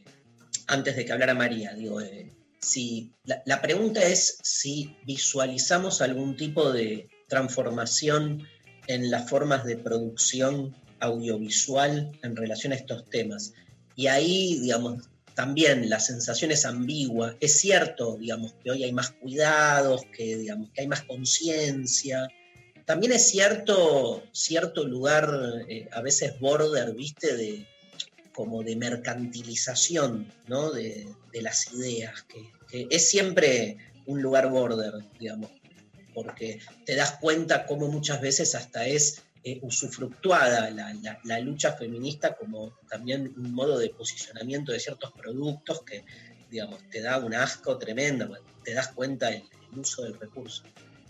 antes de que hablara María, digo, eh, si, la pregunta es si visualizamos algún tipo de transformación en las formas de producción audiovisual en relación a estos temas. Y ahí, digamos, también la sensación es ambigua. Es cierto, digamos, que hoy hay más cuidados, que, digamos, que hay más conciencia. También es cierto, cierto lugar, eh, a veces border, viste, de como de mercantilización, ¿no? De, de las ideas, que, que es siempre un lugar border, digamos, porque te das cuenta cómo muchas veces hasta es eh, usufructuada la, la, la, lucha feminista como también un modo de posicionamiento de ciertos productos que, digamos, te da un asco tremendo, te das cuenta el, el uso del recurso.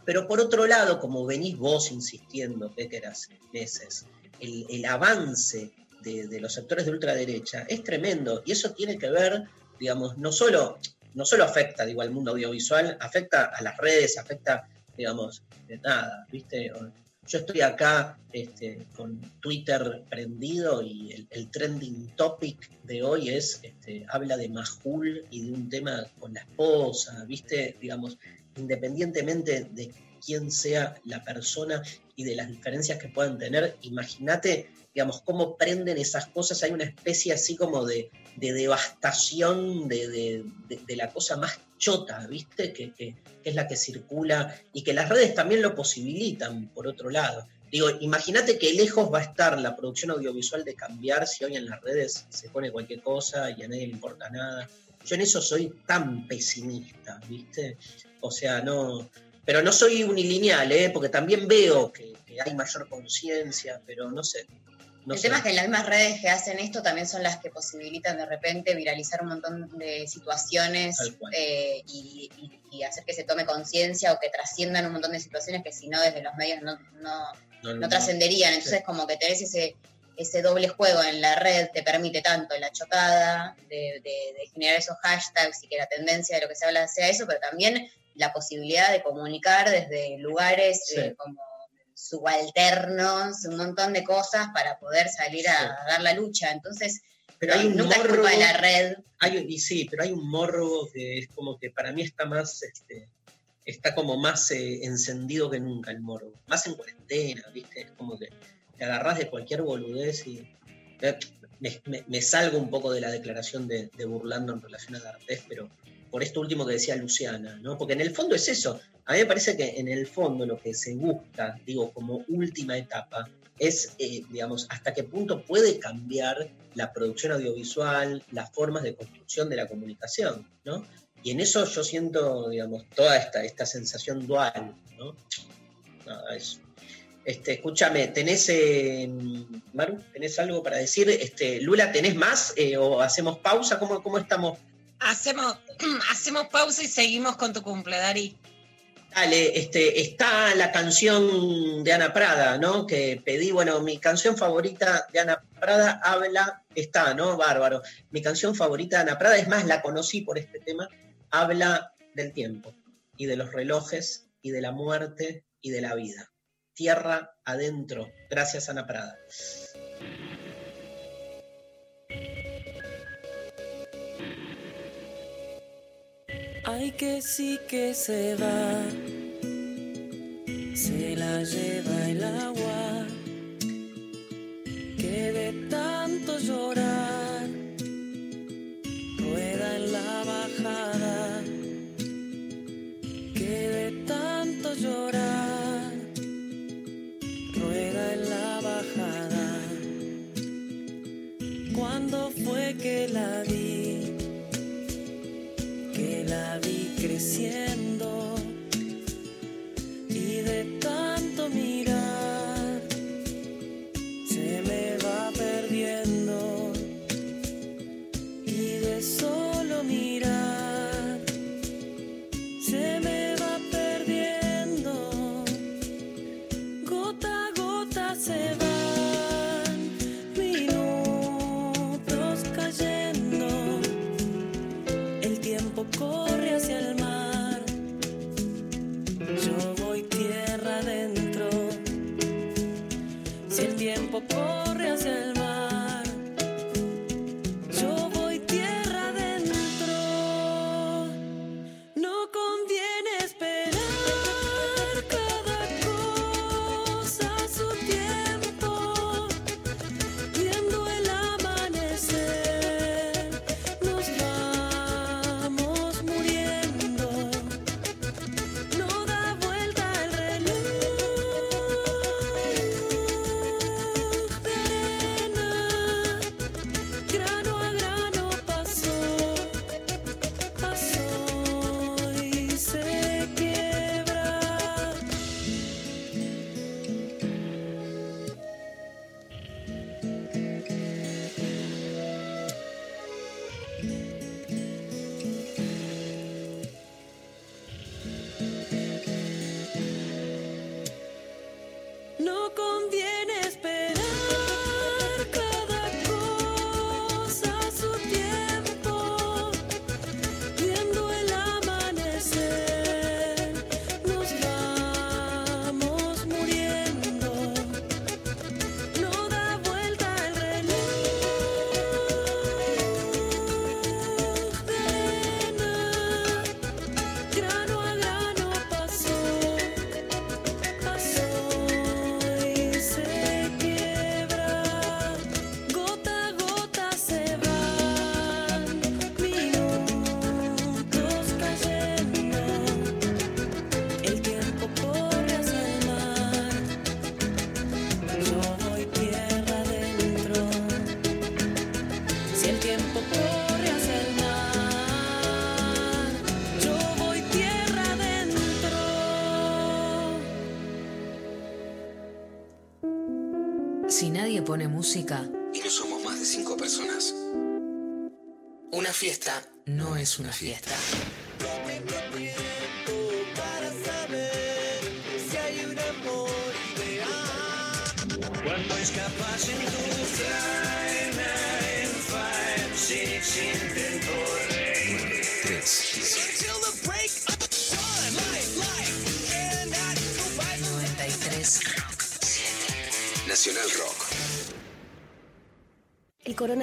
Pero por otro lado, como venís vos insistiendo, Becker, hace meses, el, el avance de, de, los sectores de ultraderecha es tremendo y eso tiene que ver, digamos, no solo, no solo afecta, digo, al mundo audiovisual, afecta a las redes, afecta, digamos, de nada, ¿viste? Yo estoy acá este, con Twitter prendido y el, trending topic de hoy es, este, habla de Majul y de un tema con la esposa, ¿viste? Digamos, independientemente de quién sea la persona y de las diferencias que puedan tener, imagínate, digamos, cómo prenden esas cosas. Hay una especie así como de, de devastación de, de, de, la cosa más chota, ¿viste? Que, es la que circula y que las redes también lo posibilitan, por otro lado. Digo, imagínate que lejos va a estar la producción audiovisual de cambiar si hoy en las redes se pone cualquier cosa y a nadie le importa nada. Yo en eso soy tan pesimista, ¿viste? O sea, no. Pero no soy unilineal, ¿eh? Porque también veo que hay mayor conciencia, pero no sé. No el sé. tema es que las mismas redes que hacen esto también son las que posibilitan de repente viralizar un montón de situaciones eh, y, y, y, hacer que se tome conciencia o que trasciendan un montón de situaciones que si no desde los medios no, no, no, no trascenderían. Entonces sí. como que tenés ese, ese doble juego en la red, te permite tanto la chocada de, de, de, generar esos hashtags y que la tendencia de lo que se habla sea eso, pero también la posibilidad de comunicar desde lugares sí. eh, como subalternos, un montón de cosas para poder salir a, sí. dar la lucha. Entonces, pero hay un nunca morbo, es culpa de la red. Hay, y sí, pero hay un morbo que es como que para mí está más, este, está como más eh, encendido que nunca el morbo. Más en cuarentena, ¿viste? Es como que te agarrás de cualquier boludez y eh, me, me, me, salgo un poco de la declaración de, de Burlando en relación a D'Artés, pero por esto último que decía Luciana, ¿no? Porque en el fondo es eso. A mí me parece que en el fondo lo que se busca, digo, como última etapa, es, eh, digamos, hasta qué punto puede cambiar la producción audiovisual, las formas de construcción de la comunicación, ¿no? Y en eso yo siento, digamos, toda esta, esta sensación dual, ¿no? Nada, eso. Este, escúchame, ¿tenés, eh, Maru, tenés algo para decir? Este, Lula, ¿tenés más eh, o hacemos pausa? ¿Cómo, cómo estamos? Hacemos, hacemos pausa y seguimos con tu cumple, Dari. Dale, este, está la canción de Ana Prada, ¿no? Que pedí, bueno, mi canción favorita de Ana Prada habla, está, ¿no? Bárbaro. Mi canción favorita de Ana Prada, es más, la conocí por este tema, habla del tiempo y de los relojes y de la muerte y de la vida. Tierra adentro. Gracias, Ana Prada. Ay, que sí que se va, se la lleva el agua, que de tanto llorar, rueda en la bajada, que de tanto llorar, rueda en la bajada. ¿Cuándo fue que la vi? La vi creciendo música, Y no somos más de cinco personas. Una fiesta no es una fiesta.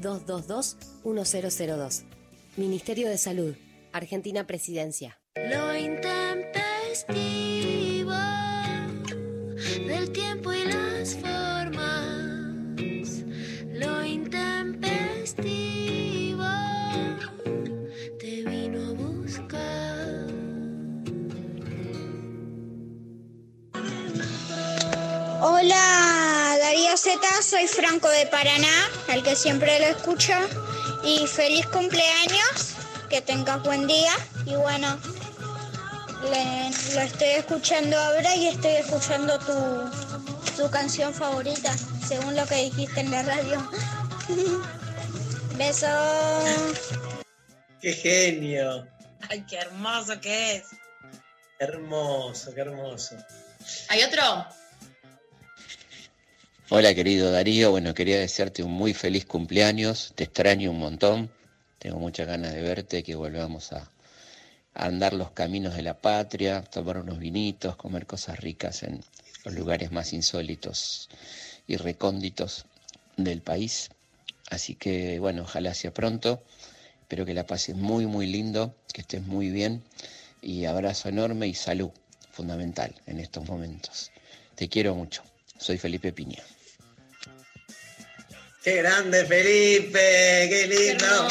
0800-222-1002. Ministerio de Salud, Argentina Presidencia. Lo Z, soy Franco de Paraná, el que siempre lo escucha. Y feliz cumpleaños, que tengas buen día. Y bueno, le- lo estoy escuchando ahora y estoy escuchando tu, tu canción favorita, según lo que dijiste en la radio. Besos. ¡Qué genio! Ay, qué hermoso que es. Hermoso, qué hermoso. ¿Hay otro? Hola querido Darío, bueno, quería desearte un muy feliz cumpleaños, te extraño un montón, tengo muchas ganas de verte, que volvamos a, andar los caminos de la patria, tomar unos vinitos, comer cosas ricas en los lugares más insólitos y recónditos del país. Así que bueno, ojalá sea pronto, espero que la pases muy muy lindo, que estés muy bien y abrazo enorme y salud, fundamental en estos momentos. Te quiero mucho, soy Felipe Piña. ¡Qué grande, Felipe! ¡Qué lindo!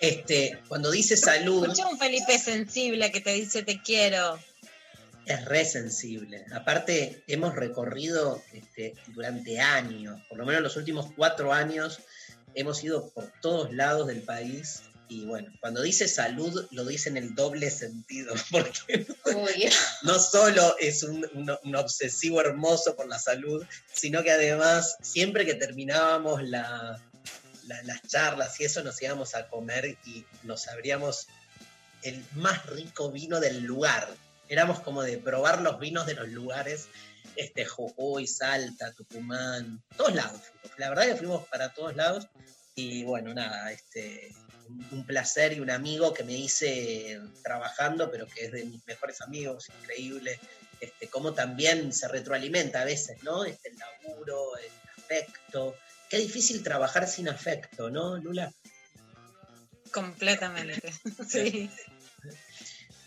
Este, cuando dice salud, Escucha un Felipe sensible que te dice te quiero. es re sensible. Aparte, hemos recorrido este, durante años, por lo menos los últimos cuatro años, hemos ido por todos lados del país. Y bueno, cuando dice salud, lo dice en el doble sentido, porque no solo es un, un- un obsesivo hermoso por la salud, sino que además, siempre que terminábamos la- la- las charlas y eso, nos íbamos a comer y nos abríamos el más rico vino del lugar. Éramos como de probar los vinos de los lugares, este, Jujuy, Salta, Tucumán, todos lados. La verdad que fuimos para todos lados y bueno, nada, este, un, placer y un amigo que me hice trabajando, pero que es de mis mejores amigos, increíble. Este, cómo también se retroalimenta a veces, ¿no? Este, el laburo, el afecto. Qué difícil trabajar sin afecto, ¿no, Lula? Completamente. Sí.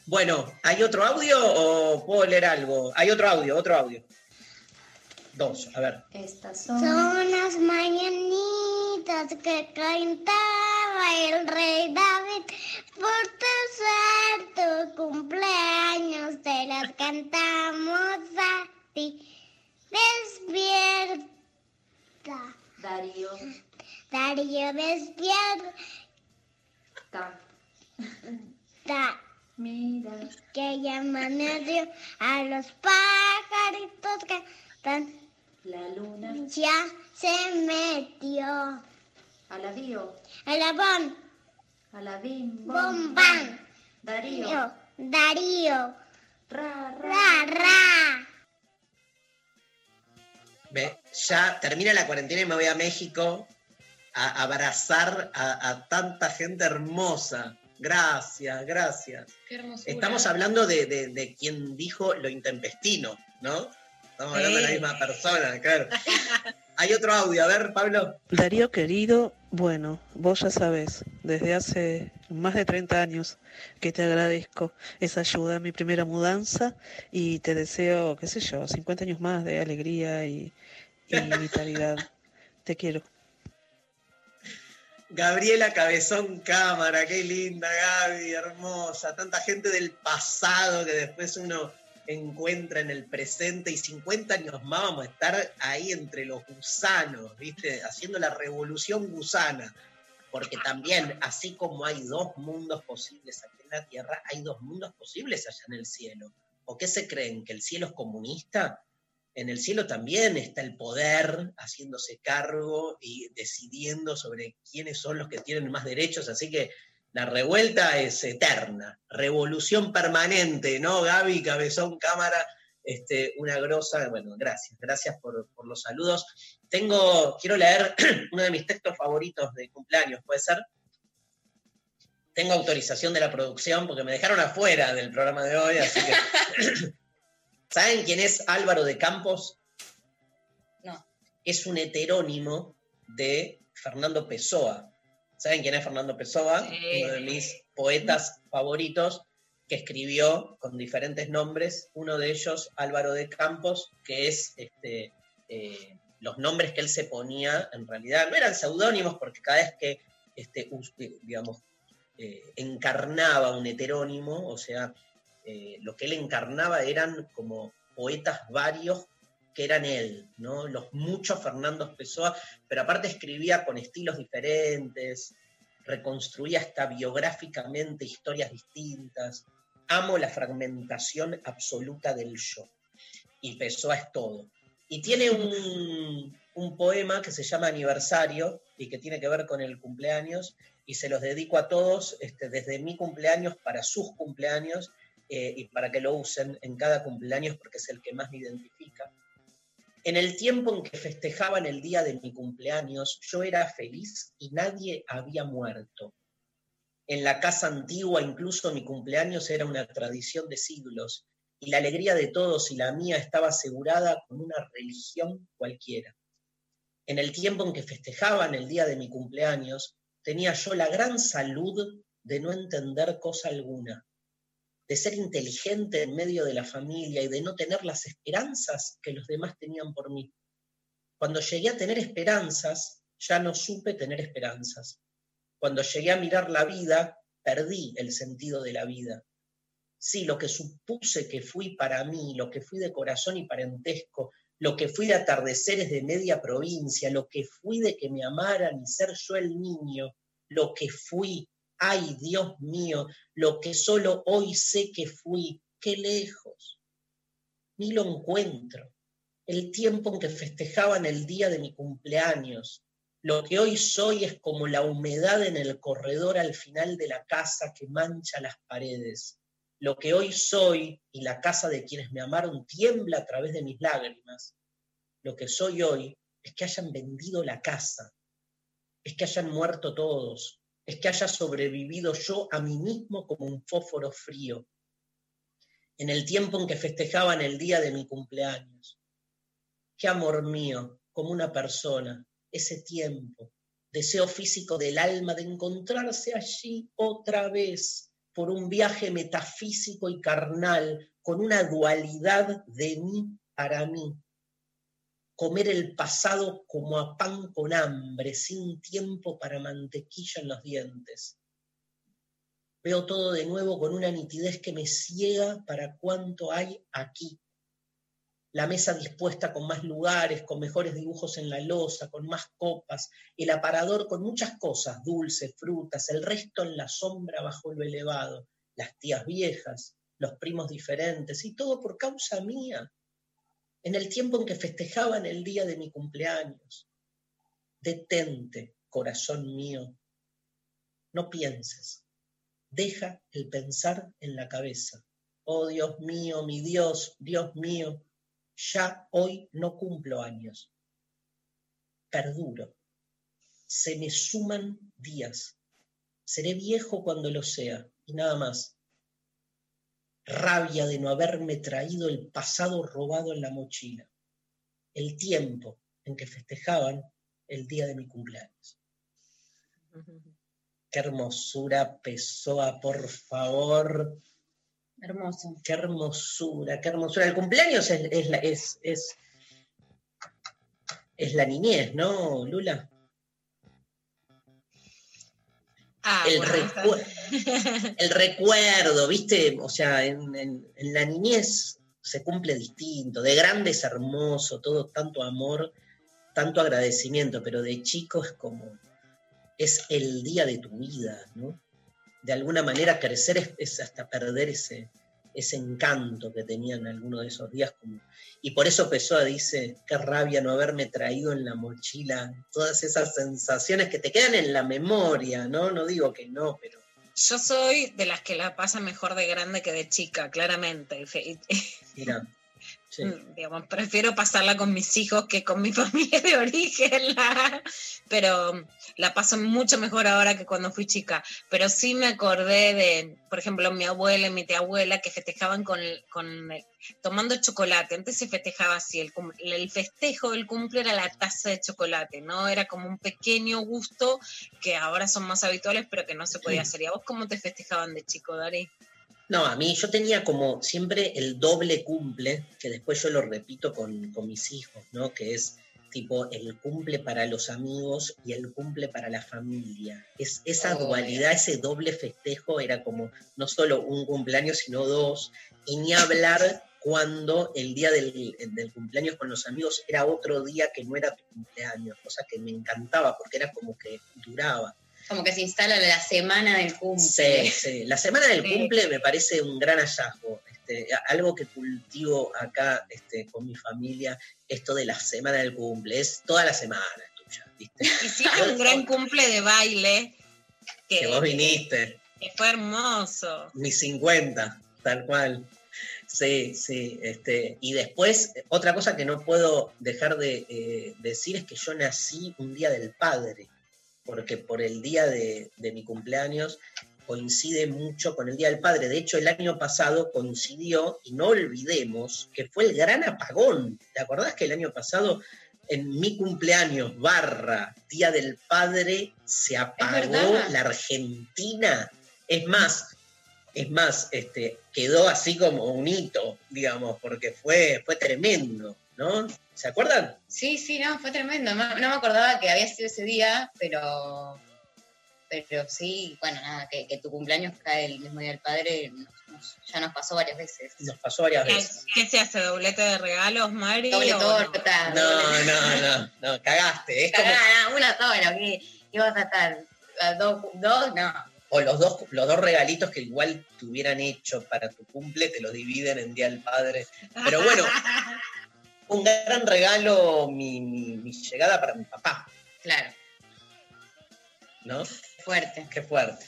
Bueno, ¿hay otro audio o puedo leer algo? Hay otro audio, otro audio. Dos, a ver. Estas Son las mañanitas que el rey David. Por tu santo cumpleaños te las cantamos a ti. Despierta. Darío. Darío, despierta. Mira. Que ya amaneció a los pajaritos que están. La luna. Ya se metió. Alabío. Alabón. Alabim. Bombán. Darío. Darío. Ra, Ra, ra. Ve, ya termina la cuarentena y me voy a México a abrazar a, a tanta gente hermosa. Gracias, gracias. Qué hermosura. Estamos hablando de, de- de quien dijo lo intempestino, ¿no? Estamos hablando de la misma persona, claro. Hay otro audio, a ver, Pablo. Darío querido, bueno, vos ya sabés, desde hace más de 30 años que te agradezco esa ayuda en mi primera mudanza y te deseo, qué sé yo, 50 años más de alegría y, y vitalidad. Te quiero. Gabriela Cabezón Cámara, qué linda Gaby, hermosa. Tanta gente del pasado que después uno encuentra en el presente y 50 años más vamos a estar ahí entre los gusanos, ¿viste? Haciendo la revolución gusana. Porque también, así como hay dos mundos posibles aquí en la Tierra, hay dos mundos posibles allá en el cielo. ¿O qué se creen? ¿Que el cielo es comunista? En el cielo también está el poder haciéndose cargo y decidiendo sobre quiénes son los que tienen más derechos, así que la revuelta es eterna, revolución permanente, ¿no? Gaby, Cabezón, Cámara, este, una grosa, bueno, gracias, gracias por, por los saludos. Tengo, quiero leer uno de mis textos favoritos de cumpleaños, ¿puede ser? tengo autorización de la producción porque me dejaron afuera del programa de hoy, así que. ¿Saben quién es Álvaro de Campos? No. Es un heterónimo de Fernando Pessoa. ¿Saben quién es Fernando Pessoa? Sí. Uno de mis poetas favoritos que escribió con diferentes nombres. Uno de ellos, Álvaro de Campos, que es este, eh, los nombres que él se ponía, en realidad no eran seudónimos porque cada vez que, este, eh, digamos, eh, encarnaba un heterónimo, o sea, eh, lo que él encarnaba eran como poetas varios que eran él, ¿no? Los muchos Fernando Pessoa, pero aparte escribía con estilos diferentes, reconstruía hasta biográficamente historias distintas. Amo la fragmentación absoluta del yo. Y Pessoa es todo. Y tiene un, un poema que se llama Aniversario y que tiene que ver con el cumpleaños y se los dedico a todos este, desde mi cumpleaños para sus cumpleaños eh, y para que lo usen en cada cumpleaños porque es el que más me identifica. En el tiempo en que festejaban el día de mi cumpleaños, yo era feliz y nadie había muerto. En la casa antigua incluso mi cumpleaños era una tradición de siglos y la alegría de todos y la mía estaba asegurada con una religión cualquiera. En el tiempo en que festejaban el día de mi cumpleaños, tenía yo la gran salud de no entender cosa alguna, de ser inteligente en medio de la familia y de no tener las esperanzas que los demás tenían por mí. Cuando llegué a tener esperanzas, ya no supe tener esperanzas. Cuando llegué a mirar la vida, perdí el sentido de la vida. Sí, lo que supuse que fui para mí, lo que fui de corazón y parentesco, lo que fui de atardeceres de media provincia, lo que fui de que me amaran y ser yo el niño, lo que fui, ay Dios mío, lo que solo hoy sé que fui, qué lejos. Ni lo encuentro. El tiempo en que festejaban el día de mi cumpleaños, lo que hoy soy es como la humedad en el corredor al final de la casa que mancha las paredes. Lo que hoy soy y la casa de quienes me amaron tiembla a través de mis lágrimas. Lo que soy hoy es que hayan vendido la casa, es que hayan muerto todos, es que haya sobrevivido yo a mí mismo como un fósforo frío. En el tiempo en que festejaban el día de mi cumpleaños. Qué amor mío, como una persona, ese tiempo, deseo físico del alma de encontrarse allí otra vez por un viaje metafísico y carnal, con una dualidad de mí para mí. Comer el pasado como a pan con hambre, sin tiempo para mantequilla en los dientes. Veo todo de nuevo con una nitidez que me ciega para cuánto hay aquí. La mesa dispuesta con más lugares, con mejores dibujos en la losa, con más copas, el aparador con muchas cosas, dulces, frutas, el resto en la sombra bajo lo elevado, las tías viejas, los primos diferentes, y todo por causa mía, en el tiempo en que festejaban el día de mi cumpleaños. Detente, corazón mío, no pienses, deja el pensar en la cabeza. Oh Dios mío, mi Dios, Dios mío, ya hoy no cumplo años. Perduro. Se me suman días. Seré viejo cuando lo sea, y nada más. Rabia de no haberme traído el pasado robado en la mochila. El tiempo en que festejaban el día de mi cumpleaños. Qué hermosura, Pessoa, por favor. Hermoso. Qué hermosura, qué hermosura. El cumpleaños es, es, la, es, es, es la niñez, ¿no, Lula? Ah, el, bueno, recue- el recuerdo, ¿viste? O sea, en, la niñez se cumple distinto. De grande es hermoso, todo tanto amor, tanto agradecimiento, pero de chico es como. Es el día de tu vida, ¿no? De alguna manera crecer es, hasta perder ese, ese encanto que tenían algunos de esos días. Como, y por eso Pessoa dice, qué rabia no haberme traído en la mochila todas esas sensaciones que te quedan en la memoria, ¿no? No digo que no, pero Yo soy de las que la pasa mejor de grande que de chica, claramente. Mira, Sí. Mm, digamos, prefiero pasarla con mis hijos que con mi familia de origen, la- pero la paso mucho mejor ahora que cuando fui chica. Pero sí me acordé de, por ejemplo, mi abuela y mi tía abuela que festejaban con, con tomando chocolate. Antes se festejaba así, el, el festejo del cumple era la taza de chocolate, ¿no? Era como un pequeño gusto que ahora son más habituales, pero que no se podía hacer. ¿Y a vos cómo te festejaban de chico, Dari? No, a mí yo tenía como siempre el doble cumple, que después yo lo repito con, con mis hijos, ¿no? Que es tipo el cumple para los amigos y el cumple para la familia. Es, esa Obvio. dualidad, ese doble festejo era como no solo un cumpleaños, sino dos, y ni hablar cuando el día del, del cumpleaños con los amigos era otro día que no era tu cumpleaños, cosa que me encantaba porque era como que duraba. Como que se instala la semana del cumple. Sí, sí. La semana del Sí. cumple me parece un gran hallazgo. Este, algo que cultivo acá este, con mi familia, esto de la semana del cumple. Es toda la semana tuya, ¿viste? Hiciste un gran cumple de baile que, Que vos viniste, que fue hermoso. mis 50, tal cual. Sí, sí. Este, y después, otra cosa que no puedo dejar de eh, decir es que yo nací un día del padre, porque por el día de, de mi cumpleaños coincide mucho con el Día del Padre. De hecho, el año pasado coincidió, y no olvidemos, que fue el gran apagón. ¿Te acordás que el año pasado, en mi cumpleaños barra Día del Padre, se apagó la Argentina? Es más, es más, este, quedó así como un hito, digamos, porque fue, fue tremendo, ¿no? ¿Se acuerdan? Sí, sí, no, fue tremendo. No, no me acordaba que había sido ese día, pero pero sí, bueno, nada, que, que tu cumpleaños cae el mismo día del padre, nos- nos- ya nos pasó varias veces. Nos pasó varias ¿Qué, veces. qué se hace? ¿Doblete de regalos, Mari? Doble no? torta. No, doble- no, no, no, cagaste. Es como, Cagada, una sola, ¿qué, qué vas a estar? ¿A ¿Dos, dos? No. o los dos, los dos regalitos que igual te hubieran hecho para tu cumple, te los dividen en Día del Padre. Pero bueno, un gran regalo mi, mi- mi llegada para mi papá, Claro, ¿no? fuerte. Qué fuerte.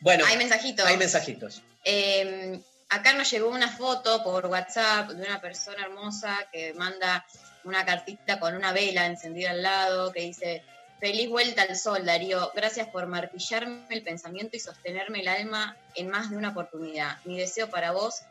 Bueno, Hay mensajitos. hay mensajitos. Eh, acá nos llegó una foto por WhatsApp de una persona hermosa que manda una cartita con una vela encendida al lado que dice, feliz vuelta al sol, Darío. Gracias por martillarme el pensamiento y sostenerme el alma en más de una oportunidad. Mi deseo para vos,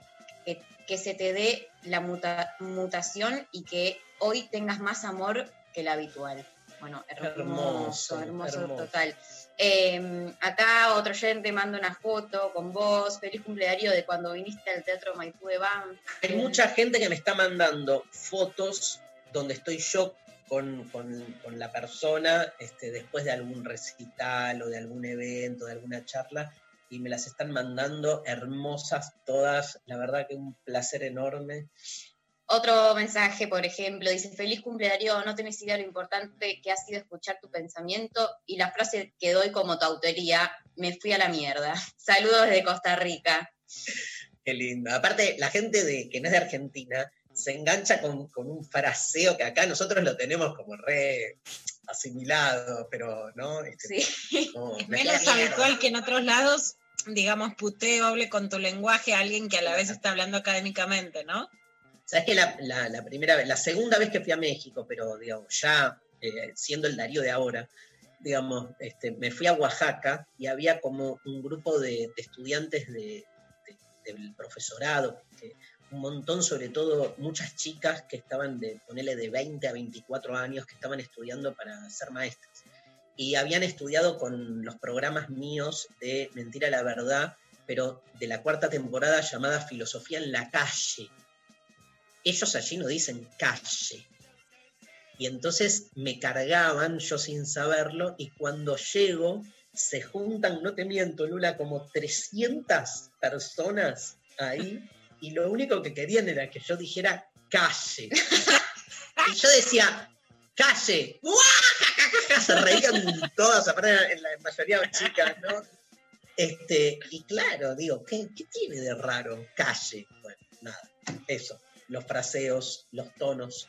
que, que se te dé la muta- mutación y que hoy tengas más amor que el habitual. Bueno, hermoso, Hermoso, hermoso, hermoso. total. Eh, acá otro oyente manda una foto con vos. Feliz cumpleaños de cuando viniste al Teatro Maipú de Bam. Hay mucha gente que me está mandando fotos donde estoy yo con, con- con la persona este, después de algún recital o de algún evento, de alguna charla, y me las están mandando hermosas todas. La verdad que un placer enorme. Otro mensaje, por ejemplo, dice, feliz cumpleaños, no tenés idea lo importante que ha sido escuchar tu pensamiento y la frase que doy como tu autoría, me fui a la mierda. Saludos desde Costa Rica. Qué lindo. Aparte, la gente de, que no es de Argentina se engancha con, con un fraseo que acá nosotros lo tenemos como re asimilado, pero no. Este, Sí. como, Es me menos fui a la mierda. habitual que en otros lados, digamos, puteo, hable con tu lenguaje a alguien que a la vez está hablando académicamente, ¿no? Sabes que la, la- la primera vez, la segunda vez que fui a México, pero digamos, ya eh, siendo el Darío de ahora, digamos, este, me fui a Oaxaca y había como un grupo de, de estudiantes de, de- del profesorado, que un montón, sobre todo muchas chicas que estaban de, ponele, de 20 a 24 años, que estaban estudiando para ser maestras. Y habían estudiado con los programas míos de Mentira la Verdad, pero de la cuarta temporada llamada Filosofía en la Calle ellos allí no dicen calle. Y entonces me cargaban yo sin saberlo y cuando llego se juntan, no te miento, Lula, como 300 personas ahí y lo único que querían era que yo dijera calle. Y yo decía, calle. Se reían todas, en la mayoría chicas, ¿no? Este, y claro, digo, ¿qué, qué tiene de raro calle? Bueno, nada, eso, los fraseos, los tonos.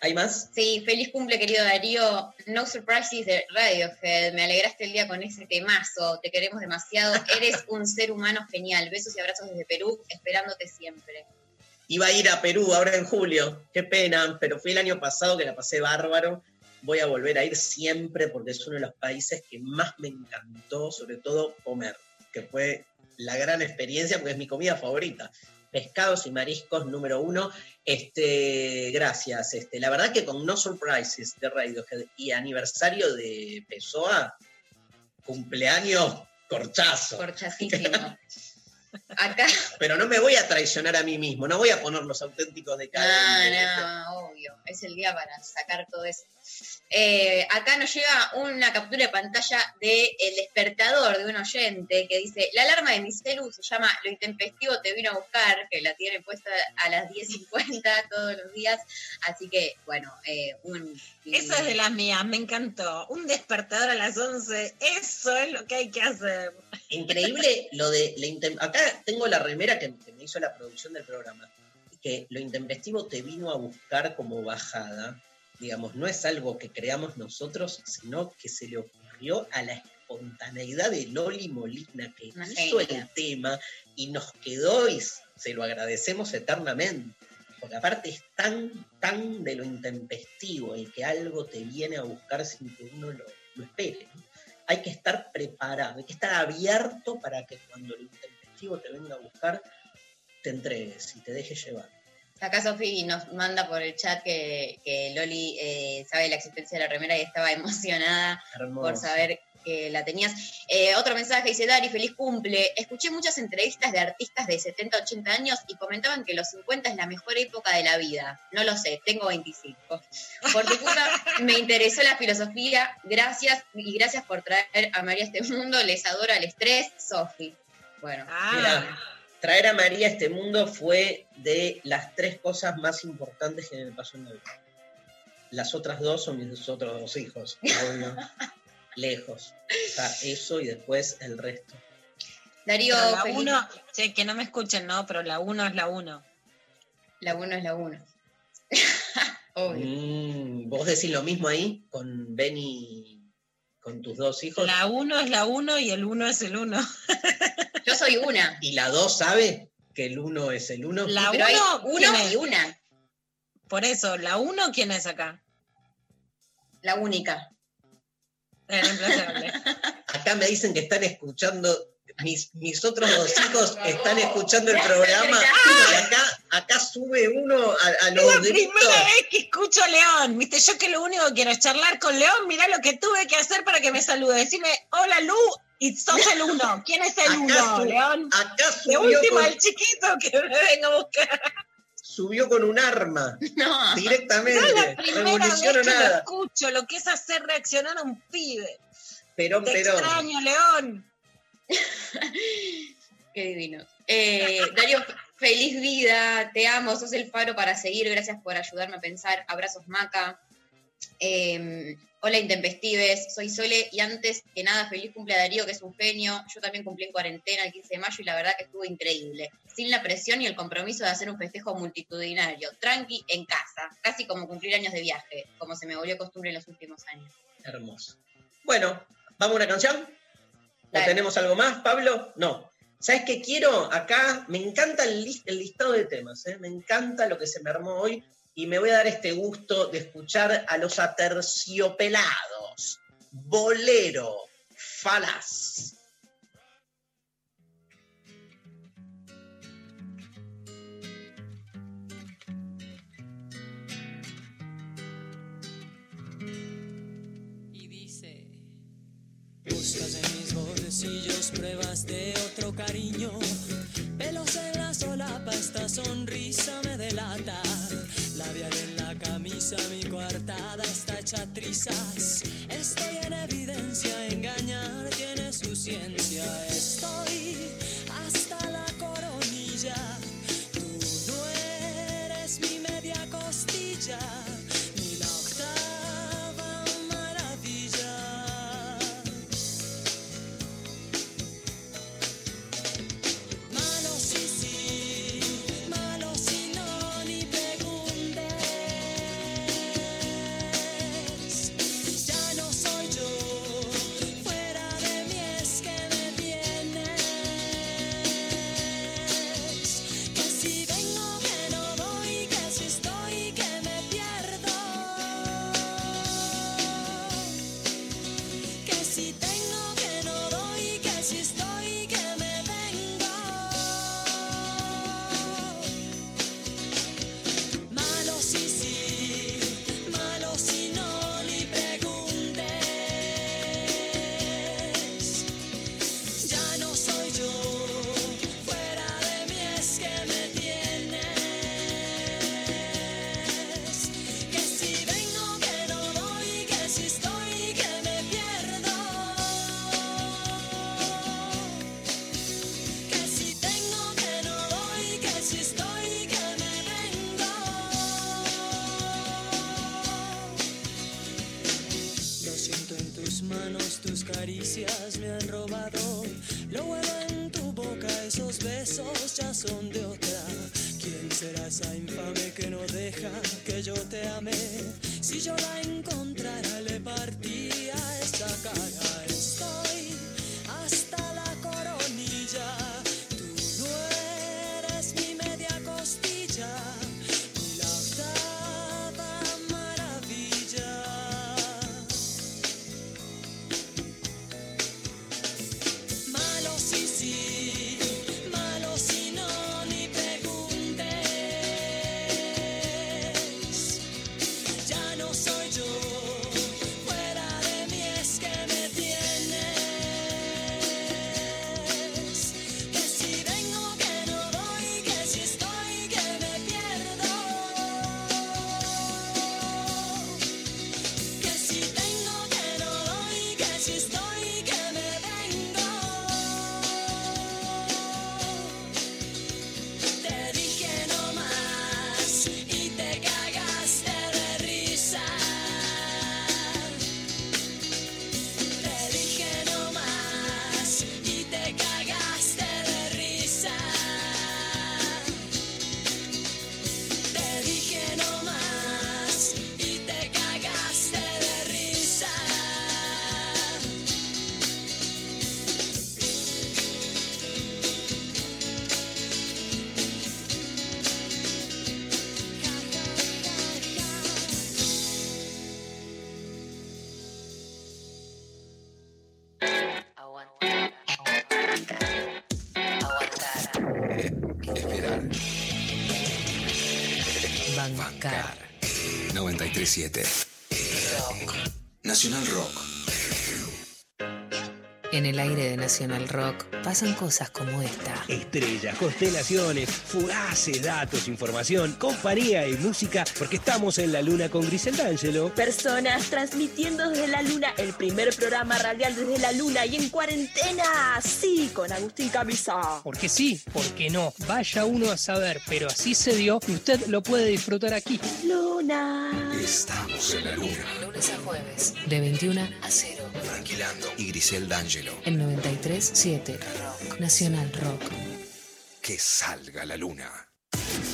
¿Hay más? Sí, feliz cumple, querido Darío. No surprises de Radiohead. Me alegraste el día con ese temazo. Te queremos demasiado. Eres un ser humano genial. Besos y abrazos desde Perú, esperándote siempre. Iba a ir a Perú ahora en julio, qué pena, pero fui el año pasado que la pasé bárbaro. Voy a volver a ir siempre porque es uno de los países que más me encantó, sobre todo comer, que fue la gran experiencia porque es mi comida favorita. Pescados y mariscos número uno. Este, gracias. Este, la verdad que con No Surprises de Radiohead y aniversario de Pessoa, cumpleaños corchazo. Corchacísimo. Acá. Pero no me voy a traicionar a mí mismo, no voy a poner los auténticos de cada No, no, obvio. Es el día para sacar todo eso. Eh, acá nos llega una captura de pantalla del despertador de un oyente que dice: La alarma de mi celu se llama Lo intempestivo te vino a buscar, que la tiene puesta a las 10.50 todos los días. Así que, bueno, eh, un. Esa es de las mías, me encantó. Un despertador a las 11, eso es lo que hay que hacer. Increíble lo de la Acá tengo la remera que, que me hizo la producción del programa, que lo intempestivo te vino a buscar como bajada. Digamos, no es algo que creamos nosotros, sino que se le ocurrió a la espontaneidad de Loli Molina, que Una hizo el tema y nos quedó y se lo agradecemos eternamente. Porque aparte es tan, tan de lo intempestivo, el que algo te viene a buscar sin que uno lo, lo espere. ¿no? Hay que estar preparado, hay que estar abierto para que cuando lo intempestivo te venga a buscar, te entregues y te dejes llevar. Acá Sofi nos manda por el chat que, que Loli eh, sabe la existencia de la remera y estaba emocionada Hermoso. por saber que la tenías. Eh, otro mensaje dice, Dari, feliz cumple. Escuché muchas entrevistas de artistas de 70, 80 años y comentaban que los 50 es la mejor época de la vida. No lo sé, tengo 25. Por tu culpa me interesó la filosofía. Gracias y gracias por traer a María a este mundo. Les adoro el estrés, Sofi. Bueno, Mira, traer a María a este mundo fue de las tres cosas más importantes que me pasó en la vida. Las otras dos son mis otros dos hijos, obvio. Lejos. O sea, eso y después el resto. Darío, Pero la feliz- uno, che, que no me escuchen, no, pero la uno es la uno. La uno es la uno. Obvio. Mm, ¿Vos decís lo mismo ahí con Benny, con tus dos hijos? La uno es la uno y el uno es el uno. Soy una. ¿Y la dos sabe que el uno es el uno? La Pero uno, uno ¿quién es? y una. Por eso, la uno, ¿quién es acá? La única. Reemplazable. Acá me dicen que están escuchando, mis, mis otros dos hijos están escuchando el programa y acá, acá sube uno a, a Es los la gritos. primera vez que escucho a León. Viste, yo que lo único que quiero es charlar con León. Mirá lo que tuve que hacer para que me salude. Decime, hola Lu, y sos el uno. ¿Quién es el Acá uno, su- León? Acá De subió última, con, el chiquito que me venga a buscar. subió con un arma No. directamente. No es la primera vez que lo nada. escucho, lo que es hacer reaccionar a un pibe. Perón, Te Perón. extraño, León. Qué divino. Eh, Darío, feliz vida, te amo, sos el faro para seguir, gracias por ayudarme a pensar. Abrazos, Maca. Eh, hola, Intempestives, soy Sole y antes que nada, feliz cumple a Darío, que es un genio. Yo también cumplí en cuarentena el 15 de mayo y la verdad que estuvo increíble. Sin la presión y el compromiso de hacer un festejo multitudinario, tranqui, en casa, casi como cumplir años de viaje, como se me volvió costumbre en los últimos años. Hermoso. Bueno, ¿vamos a una canción? ¿O tenemos algo más, Pablo? No. ¿Sabes qué quiero? Acá me encanta el, el listado de temas, ¿eh? me encanta lo que se me armó hoy y me voy a dar este gusto de escuchar a los aterciopelados. Bolero, falaz. y dice Buscas en mis bolsillos pruebas de otro cariño Pelos en la solapa, esta sonrisa me delata Labial en la camisa, mi coartada está hecha trizas. Estoy en evidencia, engañar tiene su ciencia. Estoy me han robado. Lo bueno en tu boca, esos besos ya son de otra. ¿Quién será esa infame que no deja que yo te ame? Si yo la encontrara, le partía esta cara. Estoy hasta la de Nacional Rock pasan cosas como esta. Estrellas, constelaciones, fugaces, datos, información, compañía y música, porque estamos en la luna con Grisel D'Angelo. Personas transmitiendo desde la luna el primer programa radial desde la luna y en cuarentena. Sí, con Agustín Camisa. Porque sí, porque no. Vaya uno a saber, pero así se dio y usted lo puede disfrutar aquí. Luna. Estamos en la luna. Lunes a jueves, de 21 a 0. Tranquilando. Y Grisel D'Angelo. El 93.7. Nacional Rock. Que salga la luna.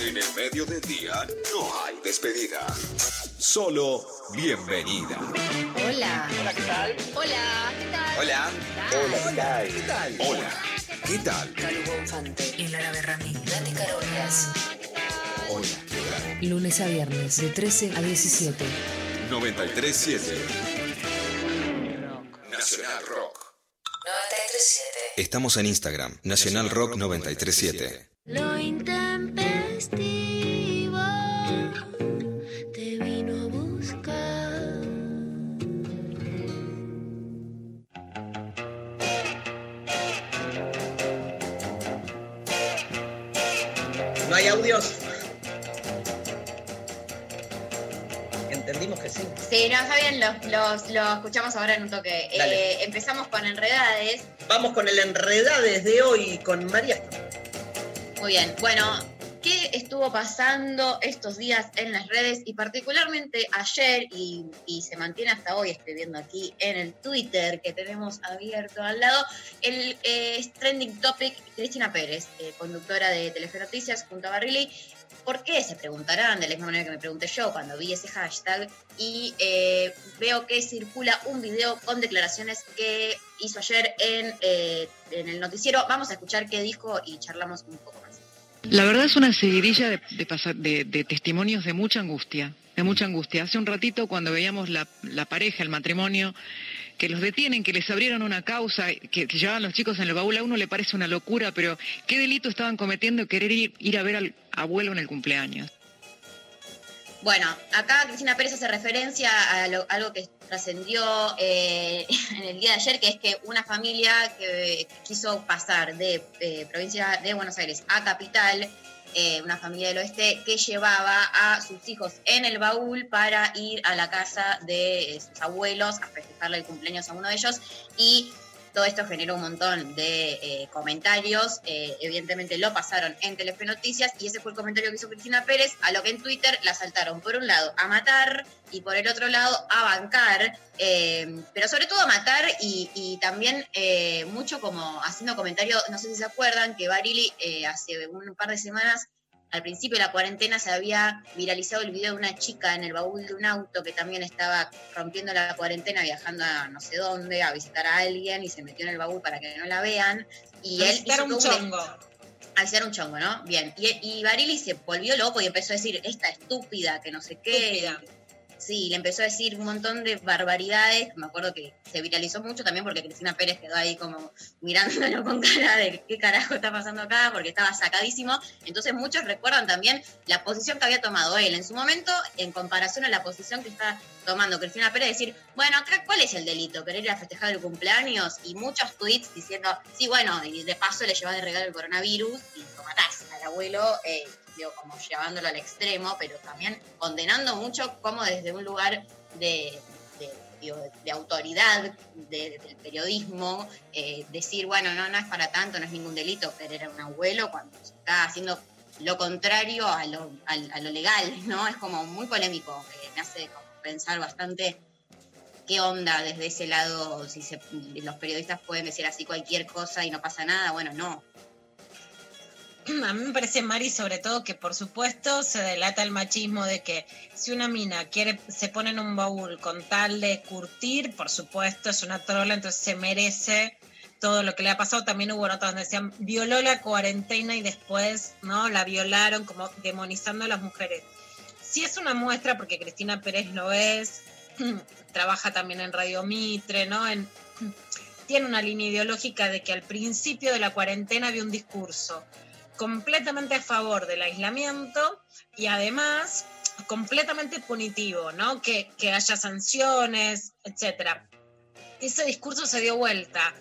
En el medio del día no hay despedida. Solo bienvenida. Hola. Hola, ¿qué tal? Hola, ¿qué tal? Hola. Hola, ¿qué tal? ¿Qué tal? Hola. ¿Qué tal? Calu Bonfante. Y Lara Berrami. Nati Carolias. Hola. ¿Qué tal? Lunes a viernes, de 13 a 17. 937. Nacional Rock. 93.7. Estamos en Instagram, Nacional Rock 937. Lo intempestivo te vino a buscar. ¿No hay audios? Que sí. Sí, no, está bien, lo escuchamos ahora en un toque. Eh, empezamos con Enredades. Vamos con el enredades de hoy con María. Muy bien, bueno, ¿qué estuvo pasando estos días en las redes y particularmente ayer y, y se mantiene hasta hoy, estoy viendo aquí en el Twitter que tenemos abierto al lado, el eh, trending topic Cristina Pérez, eh, conductora de Telefe Noticias junto a Barriley. ¿Por qué? Se preguntarán, de la misma manera que me pregunté yo cuando vi ese hashtag, y eh, veo que circula un video con declaraciones que hizo ayer en, eh, en el noticiero. Vamos a escuchar qué dijo y charlamos un poco más. La verdad es una seguidilla de, testimonios de mucha angustia, de mucha angustia. Hace un ratito cuando veíamos la pareja, el matrimonio, que los detienen, que les abrieron una causa, que, que llevaban los chicos en el baúl, a uno le parece una locura, pero ¿qué delito estaban cometiendo querer ir, ir a ver al abuelo en el cumpleaños? Bueno, acá Cristina Pérez hace referencia a lo- algo que trascendió eh, en el día de ayer, que es que una familia que quiso pasar de eh, provincia de Buenos Aires a capital, eh, una familia del oeste, que llevaba a sus hijos en el baúl para ir a la casa de sus abuelos a festejarle el cumpleaños a uno de ellos y Todo esto generó un montón de eh, comentarios, eh, evidentemente lo pasaron en Telefe Noticias y ese fue el comentario que hizo Cristina Pérez, a lo que en Twitter la saltaron por un lado a matar y por el otro lado a bancar, eh, pero sobre todo a matar y, también mucho como haciendo comentarios, no sé si se acuerdan, que Barili hace un par de semanas al principio de la cuarentena se había viralizado el video de una chica en el baúl de un auto que también estaba rompiendo la cuarentena, viajando a no sé dónde, a visitar a alguien y se metió en el baúl para que no la vean. Y A él hizo un chongo. A visitar un chongo, ¿no? Bien. Y, y Barili se volvió loco y empezó a decir, esta estúpida, que no sé qué. Estúpida. Sí, le empezó a decir un montón de barbaridades. Me acuerdo que se viralizó mucho también porque Cristina Pérez quedó ahí como mirándolo con cara de qué carajo está pasando acá, porque estaba sacadísimo. Entonces muchos recuerdan también la posición que había tomado él en su momento en comparación a la posición que está tomando Cristina Pérez, decir, bueno, acá cuál es el delito, querer ir a festejar el cumpleaños y muchos tweets diciendo, sí, bueno, y de paso le llevas de regalo el coronavirus y lo matás al abuelo. eh, digo, como llevándolo al extremo, pero también condenando mucho como desde un lugar de, de, autoridad de- del periodismo, eh, decir, bueno, no, no es para tanto, no es ningún delito querer a un abuelo cuando se está haciendo lo contrario a lo, a lo legal, ¿no? Es como muy polémico, eh, me hace pensar bastante qué onda desde ese lado, si se- los periodistas pueden decir así cualquier cosa y no pasa nada, bueno, no, A mí me parece, Mari, sobre todo que por supuesto se delata el machismo de que si una mina quiere, se pone en un baúl con tal de curtir, por supuesto es una trola, entonces se merece todo lo que le ha pasado. También hubo notas donde decían, violó la cuarentena y después, ¿no? La violaron como demonizando a las mujeres. Sí es una muestra, porque Cristina Pérez lo es, trabaja también en Radio Mitre, ¿no? En, tiene una línea ideológica de que al principio de la cuarentena había un discurso completamente a favor del aislamiento y además completamente punitivo, ¿no? Que, que haya sanciones, etcétera. Ese discurso se dio vuelta.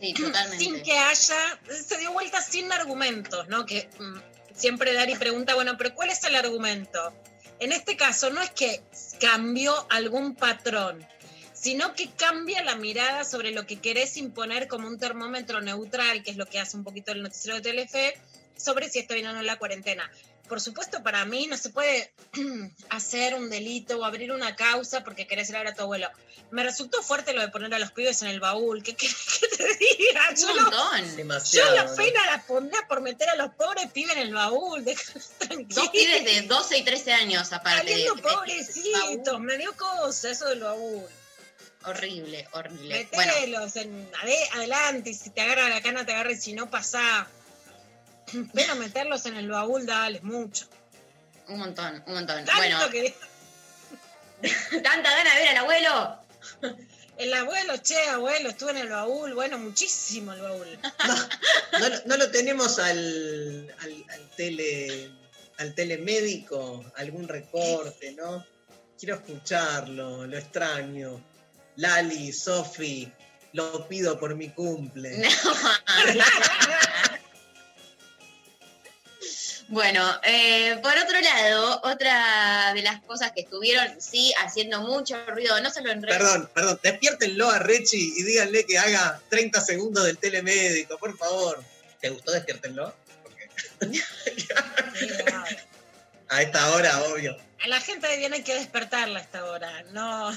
Sí, totalmente. Sin que haya, se dio vuelta sin argumentos, ¿no? Que mm, siempre Dari pregunta, bueno, pero ¿cuál es el argumento? En este caso no es que cambió algún patrón, sino que cambia la mirada sobre lo que querés imponer como un termómetro neutral, que es lo que hace un poquito el noticiero de Telefe, sobre si está bien o no la cuarentena. Por supuesto, para mí no se puede hacer un delito o abrir una causa porque querés ir a ver a tu abuelo. Me resultó fuerte lo de poner a los pibes en el baúl. ¿Qué querés que te diga? Un Yo, lo- montón. yo Demasiado. la ¿no? pena la pondría por meter a los pobres pibes en el baúl. Dos pibes de 12 y 13 años aparte. Saliendo de- pobrecitos, me dio cosa eso del baúl. Horrible, horrible. Bueno, Metelos en, ade- adelante, y si te agarra la cana, te agarra, y si no pasa. Pero meterlos en el baúl, dale, mucho. un montón, un montón. Tanto Bueno, que tanta gana de ver al abuelo. el abuelo, che, abuelo, estuve en el baúl, bueno, muchísimo el baúl. No, lo- no lo tenemos al, al, al tele al telemédico, algún recorte, ¿no? Quiero escucharlo, lo extraño. Lali, Sofi, lo pido por mi cumple. Bueno, eh, por otro lado, otra de las cosas que estuvieron, sí, haciendo mucho ruido, no solo en redes Perdón, perdón, despiértenlo a Rechi y díganle que haga 30 segundos del telemédico, por favor. ¿Te gustó despiértenlo? Porque a esta hora, obvio. A la gente de bien hay que despertarla a esta hora, no,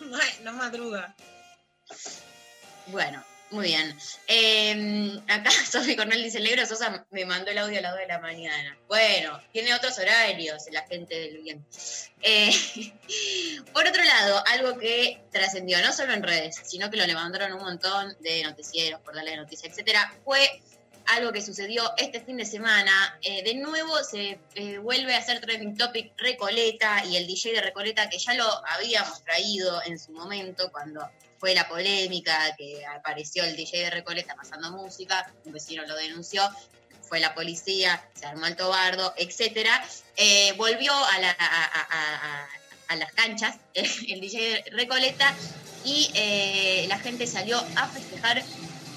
no madruga. Bueno, muy bien. Eh, acá Sofi Cornel dice, negro Sosa me mandó el audio a las 2 de la mañana. Bueno, tiene otros horarios la gente del bien. Eh, por otro lado, algo que trascendió no solo en redes, sino que lo levantaron un montón de noticieros, portales de noticias, etcétera, fue algo que sucedió este fin de semana. Eh, de nuevo se eh, vuelve a hacer trending topic Recoleta y el DJ de Recoleta, que ya lo habíamos traído en su momento cuando fue la polémica que apareció el DJ de Recoleta pasando música, un vecino lo denunció, fue la policía, se armó el tobardo, etcétera. Eh, volvió a las canchas el DJ de Recoleta y eh, la gente salió a festejar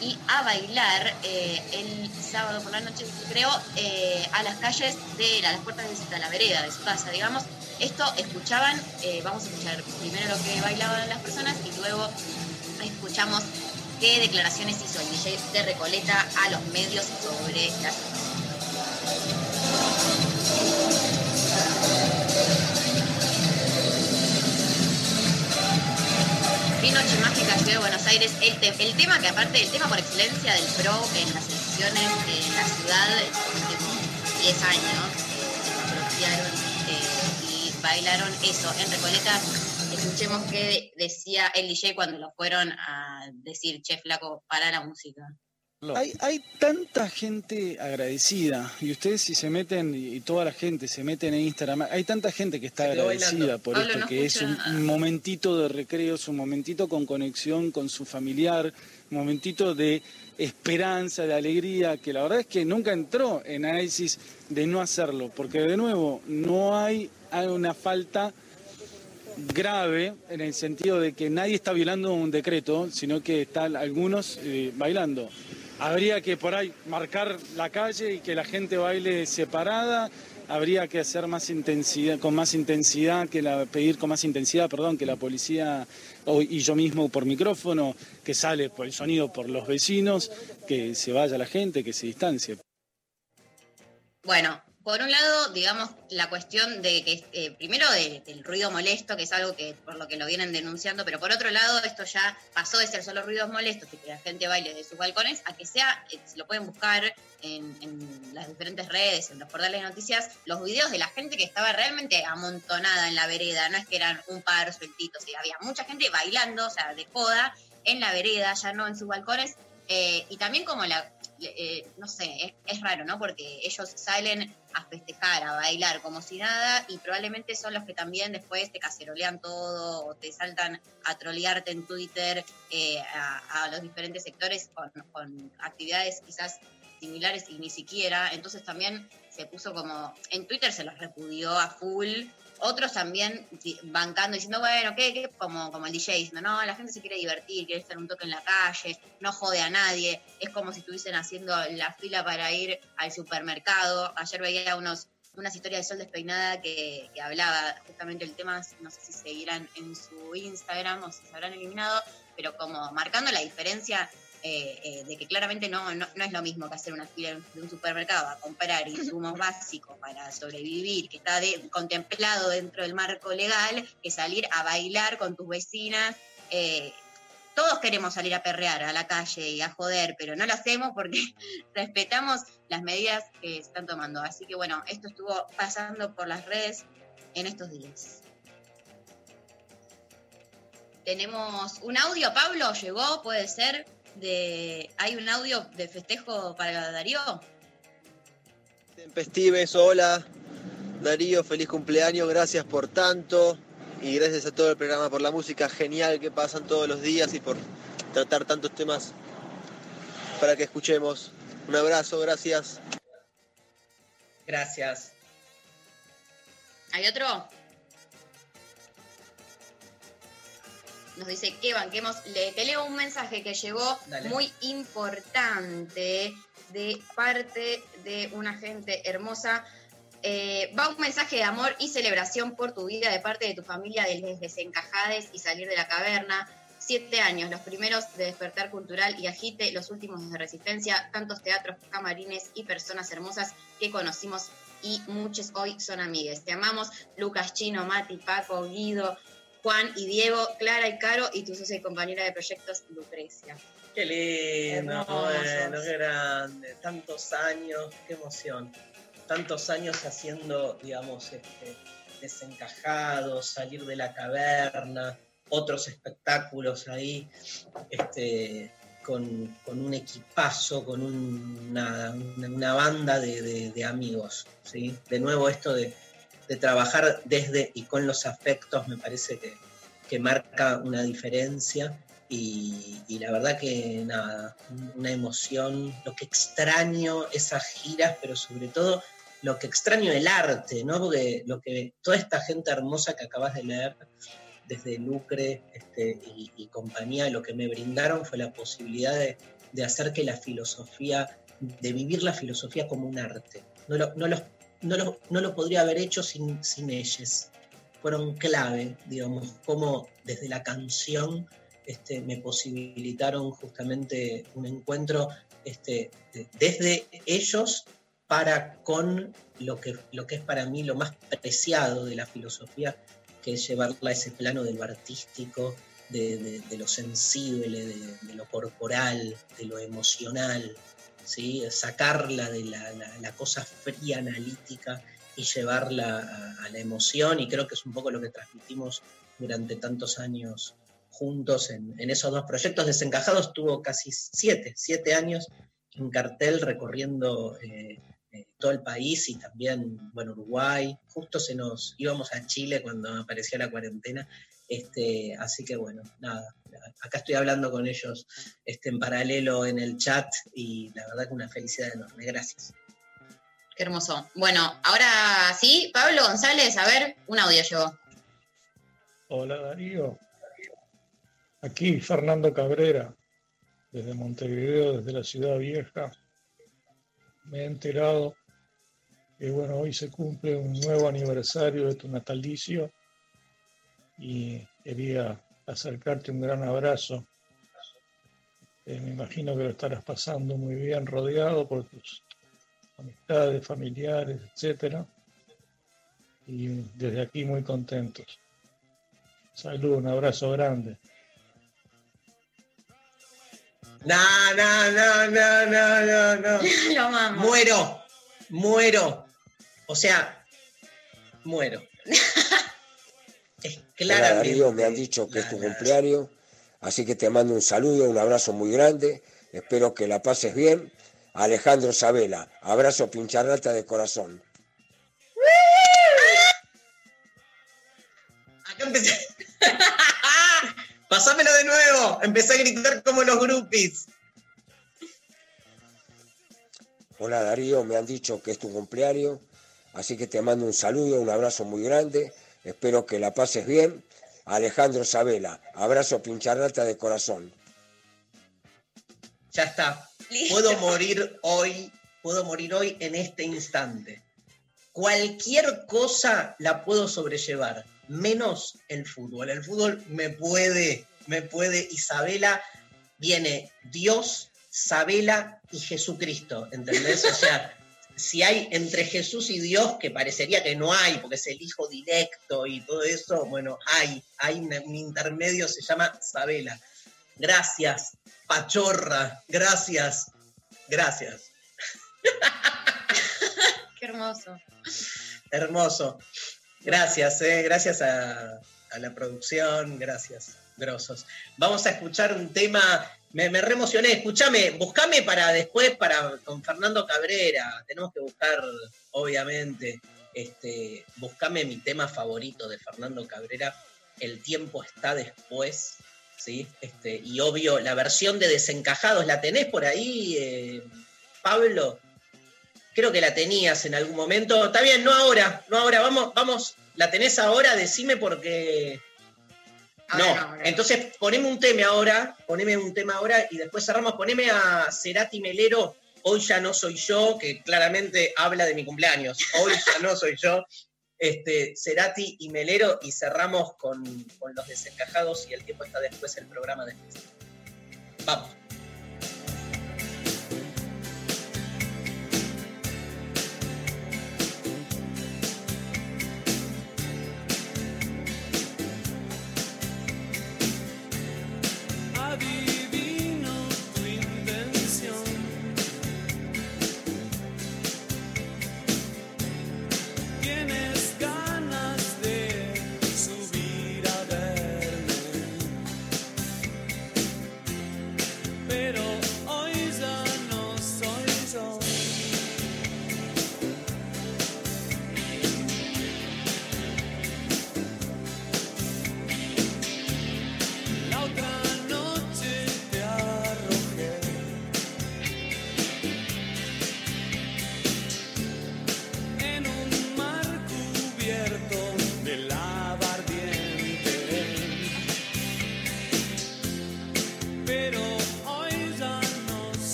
y a bailar eh, el sábado por la noche, creo, eh, a las calles de las puertas de la vereda de su casa, digamos. Esto escuchaban, eh, vamos a escuchar primero lo que bailaban las personas y luego escuchamos qué declaraciones hizo el DJ de Recoleta a los medios sobre la Qué noche mágica ciudad de Buenos Aires. El, te- el tema que aparte, el tema por excelencia del pro en las elecciones en la ciudad últimos 10 años, eh, apropiaron eh, y bailaron eso en Recoleta. Escuchemos qué decía el DJ cuando lo fueron a decir, che, flaco, para la música. Hay, hay tanta gente agradecida y ustedes si se meten y toda la gente se mete en Instagram, hay tanta gente que está agradecida bailando. por esto, no que es un momentito de recreo, es un momentito con conexión con su familiar, un momentito de esperanza, de alegría, que la verdad es que nunca entró en análisis de no hacerlo, porque de nuevo no hay, hay una falta grave en el sentido de que nadie está violando un decreto, sino que están algunos eh, bailando. Habría que por ahí marcar la calle y que la gente baile separada. Habría que hacer más intensidad, con más intensidad que la, pedir con más intensidad, perdón, que la policía y yo mismo por micrófono, que sale por el sonido por los vecinos, que se vaya la gente, que se distancie. Bueno, por un lado, digamos, la cuestión de que, eh, primero de- del ruido molesto, que es algo que por lo que lo vienen denunciando, pero por otro lado, esto ya pasó de ser solo ruidos molestos y que la gente baile de sus balcones, a que sea, eh, lo pueden buscar en, las diferentes redes, en los portales de noticias, los videos de la gente que estaba realmente amontonada en la vereda, no es que eran un par sueltitos, había mucha gente bailando, o sea, de joda, en la vereda, ya no en sus balcones, eh, y también como la, eh, no sé, es, raro, ¿no? Porque ellos salen a festejar, a bailar como si nada y probablemente son los que también después te cacerolean todo o te saltan a trolearte en Twitter eh, a, a los diferentes sectores con, con actividades quizás similares y ni siquiera. Entonces también se puso como, en Twitter se los repudió a full. Otros también bancando, diciendo, bueno, ¿qué? qué? Como, como el DJ, diciendo, no, la gente se quiere divertir, quiere estar un toque en la calle, no jode a nadie. Es como si estuviesen haciendo la fila para ir al supermercado. Ayer veía unos unas historias de Sol Despeinada que, que hablaba justamente el tema, no sé si seguirán en su Instagram o si se habrán eliminado, pero como marcando la diferencia eh, eh, de que claramente no, no, es lo mismo que hacer una fila de un supermercado a comprar insumos básicos para sobrevivir, que está contemplado dentro del marco legal, que salir a bailar con tus vecinas. eh, todos queremos salir a perrear a la calle y a joder, pero no lo hacemos porque respetamos las medidas que se están tomando. Así que bueno, esto estuvo pasando por las redes en estos días. Tenemos un audio, Pablo, llegó, puede ser, de hay un audio de festejo para Darío. Tempestives, hola. Darío, feliz cumpleaños, gracias por tanto. Y gracias a todo el programa por la música genial que pasan todos los días y por tratar tantos temas para que escuchemos. Un abrazo, gracias. Gracias. ¿Hay otro? Nos dice que banquemos. Le, te leo un mensaje que llegó Dale. muy importante de parte de una gente hermosa. Eh, va un mensaje de amor y celebración por tu vida de parte de tu familia de Les Desencajades y Salir de la Caverna. Siete años, los primeros de Despertar Cultural y Agite, los últimos de Resistencia, tantos teatros, camarines y personas hermosas que conocimos y muchos hoy son amigues. Te amamos, Lucas Chino, Mati, Paco, Guido, Juan y Diego, Clara y Caro y tu socia y compañera de proyectos, Lucrecia. Qué lindo, bueno, qué grande. Tantos años, qué emoción. Tantos años haciendo, digamos, este, desencajados, salir de la caverna, otros espectáculos ahí, este, con, con un equipazo, con un- una, una- una banda de, de- de amigos. ¿sí? De nuevo, esto de, de trabajar desde y con los afectos me parece que, que marca una diferencia y, y la verdad que una emoción, lo que extraño esas giras, pero sobre todo lo que extraño el arte, ¿no? Porque lo que toda esta gente hermosa que acabas de leer, desde Lucre este, y, y compañía, lo que me brindaron fue la posibilidad de, de hacer que la filosofía, de vivir la filosofía como un arte. No lo, no los- no lo- no lo podría haber hecho sin, sin ellos. Fueron clave, digamos, como desde la canción este, me posibilitaron justamente un encuentro este, de- desde ellos para con lo que, lo que es para mí lo más preciado de la filosofía, que es llevarla a ese plano de lo artístico, de, lo sensible, de lo corporal, de lo emocional, ¿sí? sacarla de la, la- cosa fría, analítica y llevarla a, la emoción, y creo que es un poco lo que transmitimos durante tantos años juntos en, en esos dos proyectos. Desencajados tuvo casi siete, siete años en cartel recorriendo eh, eh, todo el país y también, bueno, Uruguay. Justo se nos íbamos a Chile cuando apareció la cuarentena. Este, así que bueno, nada, acá estoy hablando con ellos este, en paralelo en el chat y la verdad que una felicidad enorme. Gracias. Qué hermoso. Bueno, ahora sí, Pablo González, a ver, un audio llegó. Hola Darío. Aquí Fernando Cabrera, desde Montevideo, desde la ciudad vieja. Me he enterado que bueno, hoy se cumple un nuevo aniversario de tu natalicio y quería acercarte un gran abrazo. Eh, me imagino que lo estarás pasando muy bien rodeado por tus amistades, familiares, etcétera. Y desde aquí muy contentos. Salud, un abrazo grande. No, no, no, no, no, no, no. Lo amamos. Muero, muero. O sea, muero. Hola. Darío, me han dicho que es tu cumpleaños, así que te mando un saludo, un abrazo muy grande, espero que la pases bien. Alejandro Sabela, abrazo pincharrata de corazón. Acá empecé. Pasámelo de nuevo. Empecé a gritar como los groupies. Hola Darío, me han dicho que es tu cumpleaños, así que te mando un saludo, un abrazo muy grande, espero que la pases bien. Alejandro Sabela, abrazo pincharrata de corazón. Ya está. Puedo morir hoy. Puedo morir hoy en este instante. Cualquier cosa la puedo sobrellevar, menos el fútbol. El fútbol me puede, me puede. Isabela viene Dios, Sabela y Jesucristo, ¿entendés? O sea, si hay entre Jesús y Dios, que parecería que no hay, porque es el hijo directo y todo eso, bueno, hay, hay un, un intermedio, se llama Sabela. Gracias, Pachorra, gracias, gracias. Qué hermoso. Hermoso. Gracias, eh, gracias a, a la producción, gracias, grosos. Vamos a escuchar un tema, me, me reemocioné, escúchame, buscame para después, para con Fernando Cabrera, tenemos que buscar, obviamente, este, buscame mi tema favorito de Fernando Cabrera, El tiempo está después, ¿sí? Este, y obvio, la versión de Desencajados, ¿la tenés por ahí, eh, Pablo? Creo que la tenías en algún momento. Está bien, no ahora, no ahora. Vamos, vamos, la tenés ahora, decime porque. No, entonces poneme un tema ahora, poneme un tema ahora y después cerramos. Poneme a Cerati Melero, Hoy ya no soy yo, que claramente habla de mi cumpleaños. Hoy ya no soy yo. Este, Cerati y Melero y cerramos con, con los desencajados y el tiempo está después el programa después. Vamos.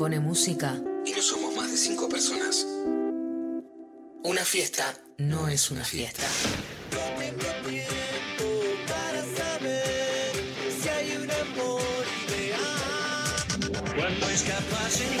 pone música. Y no somos más de cinco personas. Una fiesta no es una fiesta. Cuando escapas en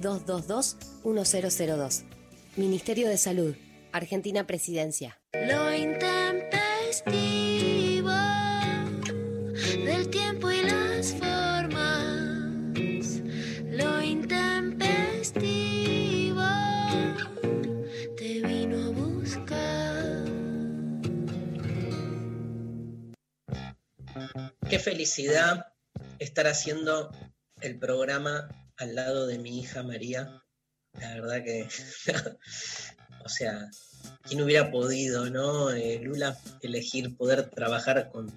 0800-222-1002. Ministerio de Salud, Argentina Presidencia. Lo intempestivo del tiempo y las formas. Lo intempestivo te vino a buscar. Qué felicidad estar haciendo el programa al lado de mi hija María. La verdad que, o sea, ¿quién hubiera podido, no, eh, Lula, elegir poder trabajar con,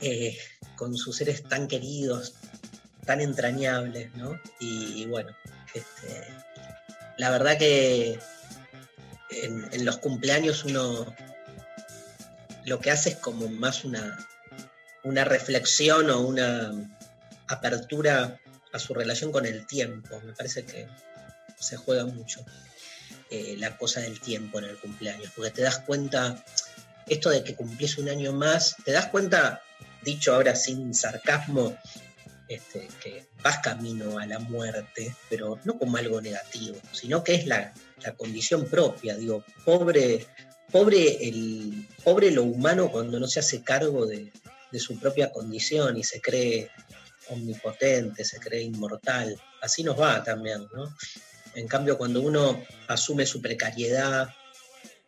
eh, con sus seres tan queridos, tan entrañables, ¿no? Y, bueno, este, la verdad que en, en los cumpleaños uno lo que hace es como más una, una reflexión o una apertura su relación con el tiempo. Me parece que se juega mucho eh, la cosa del tiempo en el cumpleaños, porque te das cuenta, esto de que cumplís un año más, te das cuenta, dicho ahora sin sarcasmo, este, que vas camino a la muerte, pero no como algo negativo, sino que es la, la condición propia. Digo, pobre, pobre, el, pobre lo humano cuando no se hace cargo de su propia condición y se cree omnipotente, se cree inmortal. Así nos va también, ¿no? En cambio, cuando uno asume su precariedad,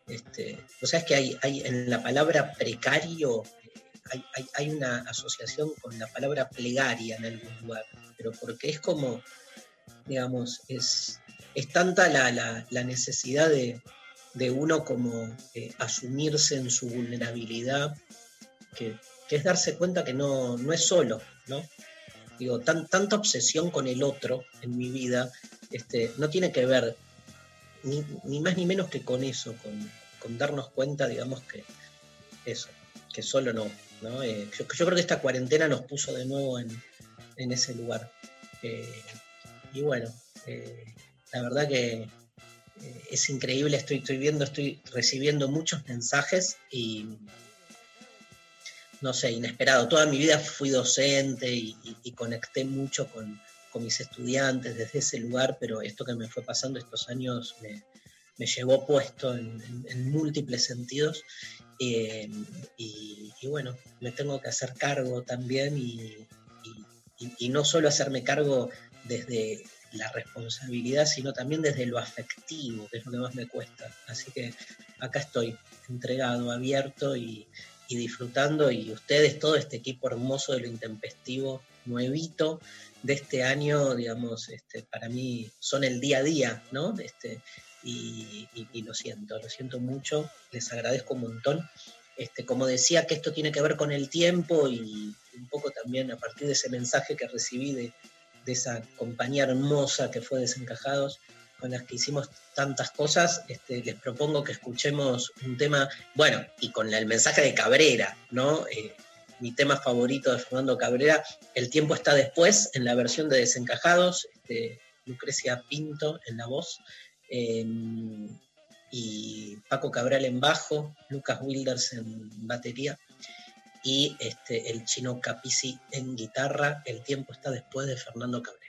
este, o sea, es que hay, hay en la palabra precario, hay, hay- una asociación con la palabra plegaria en algún lugar, pero porque es como, digamos, es, es tanta la, la- la necesidad de, de uno como eh, asumirse en su vulnerabilidad, que, que es darse cuenta que no, no es solo, ¿no? Digo, tan, tanta obsesión con el otro en mi vida este, no tiene que ver ni, más ni menos que con eso, con, darnos cuenta, digamos, que eso, que solo no. ¿no? Eh, yo, yo creo que esta cuarentena nos puso de nuevo en, en ese lugar. Eh, y bueno, eh, la verdad que es increíble, estoy, estoy viendo, estoy recibiendo muchos mensajes y no sé, inesperado. Toda mi vida fui docente y, conecté mucho con, con mis estudiantes desde ese lugar, pero esto que me fue pasando estos años me, me llevó puesto en, múltiples sentidos. Eh, y, y bueno, me tengo que hacer cargo también y no solo hacerme cargo desde la responsabilidad, sino también desde lo afectivo, que es lo que más me cuesta. Así que acá estoy, entregado, abierto y, y disfrutando, y ustedes, todo este equipo hermoso de lo intempestivo, nuevito de este año, digamos, este, para mí son el día a día, ¿no? Este, y, lo siento, lo siento mucho, les agradezco un montón. Este, como decía que esto tiene que ver con el tiempo y un poco también a partir de ese mensaje que recibí de, de esa compañía hermosa que fue Desencajados, con las que hicimos tantas cosas, este, les propongo que escuchemos un tema, bueno, y con el mensaje de Cabrera, ¿no? Eh, mi tema favorito de Fernando Cabrera, El tiempo está después, en la versión de Desencajados, este, Lucrecia Pinto en la voz, eh, y Paco Cabral en bajo, Lucas Wilders en batería, y este, el chino Capisi en guitarra, El tiempo está después de Fernando Cabrera.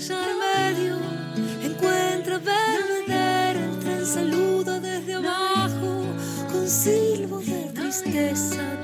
haya remedio. Encuentra vervedero entre el saludo desde abajo con silbo de tristeza.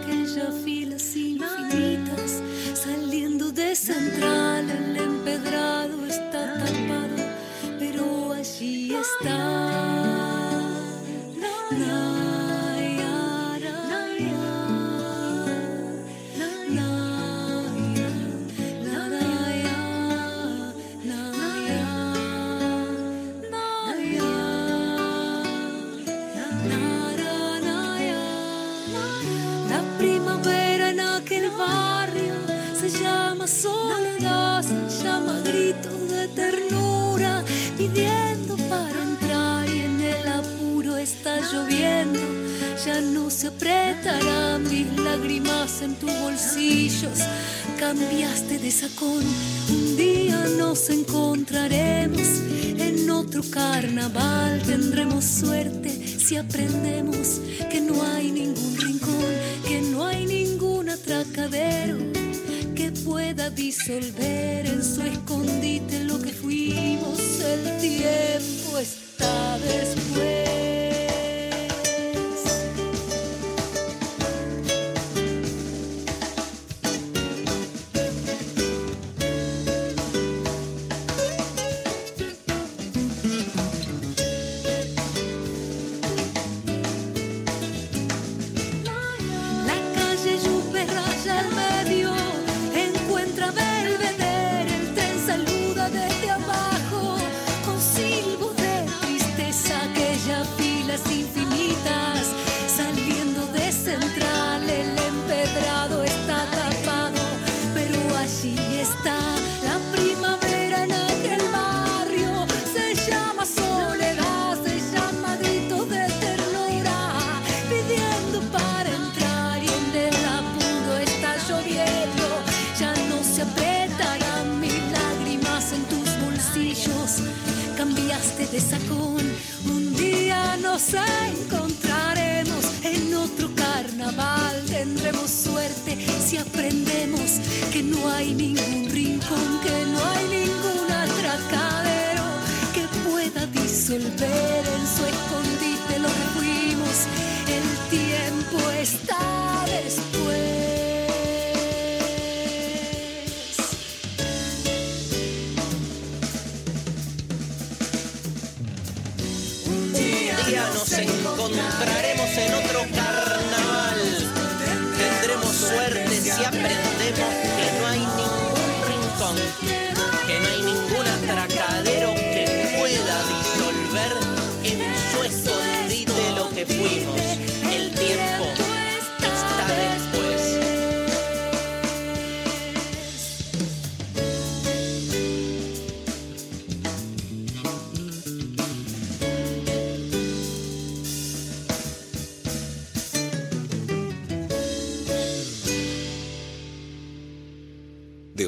Cambiaste de sacón, un día nos encontraremos en otro carnaval. Tendremos suerte si aprendemos que no hay ningún rincón, que no hay ningún atracadero que pueda disolver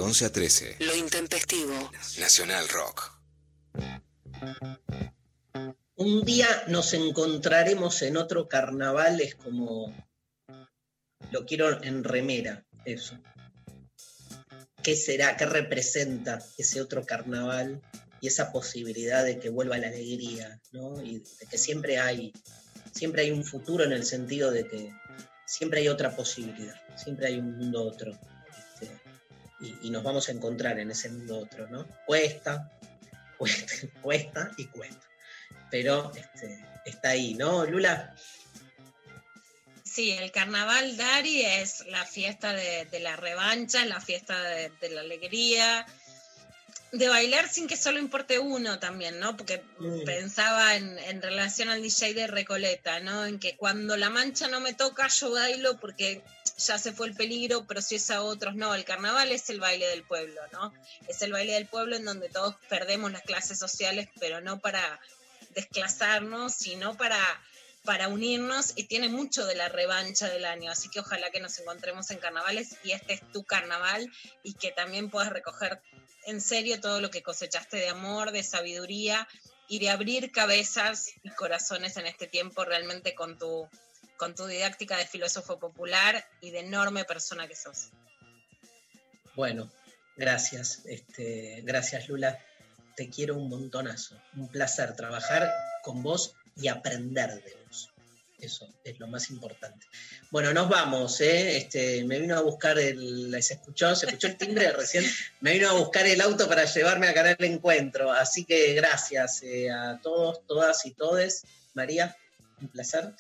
11 a 13. Lo intempestivo. Nacional Rock. Un día nos encontraremos en otro carnaval, es como. Lo quiero en remera, eso. ¿Qué será? ¿Qué representa ese otro carnaval y esa posibilidad de que vuelva la alegría, ¿no? Y de que siempre hay, siempre hay un futuro en el sentido de que siempre hay otra posibilidad, siempre hay un mundo otro. Y, y nos vamos a encontrar en ese mundo otro, ¿no? Cuesta, cuesta, cuesta y cuesta. Pero este, está ahí, ¿no, Lula? Sí, el carnaval Dari es la fiesta de, de la revancha, la fiesta de, de la alegría, de bailar sin que solo importe uno también, ¿no? Porque Mm. pensaba en, en relación al DJ de Recoleta, ¿no? En que cuando la mancha no me toca, yo bailo porque ya se fue el peligro, pero si es a otros, no. El carnaval es el baile del pueblo, ¿no? Es el baile del pueblo en donde todos perdemos las clases sociales, pero no para desclasarnos, sino para para unirnos y tiene mucho de la revancha del año, así que ojalá que nos encontremos en carnavales y este es tu carnaval y que también puedas recoger en serio todo lo que cosechaste de amor, de sabiduría y de abrir cabezas y corazones en este tiempo realmente con tu, con tu didáctica de filósofo popular y de enorme persona que sos. Bueno, gracias. Este, gracias, Lula. Te quiero un montonazo. Un placer trabajar con vos y aprender de vos. Eso es lo más importante. Bueno, nos vamos, ¿eh? Este, me vino a buscar el. ¿Se escuchó? ¿Se escuchó el timbre recién? Me vino a buscar el auto para llevarme a Canal Encuentro. Así que gracias eh, a todos, todas y todes. María, un placer.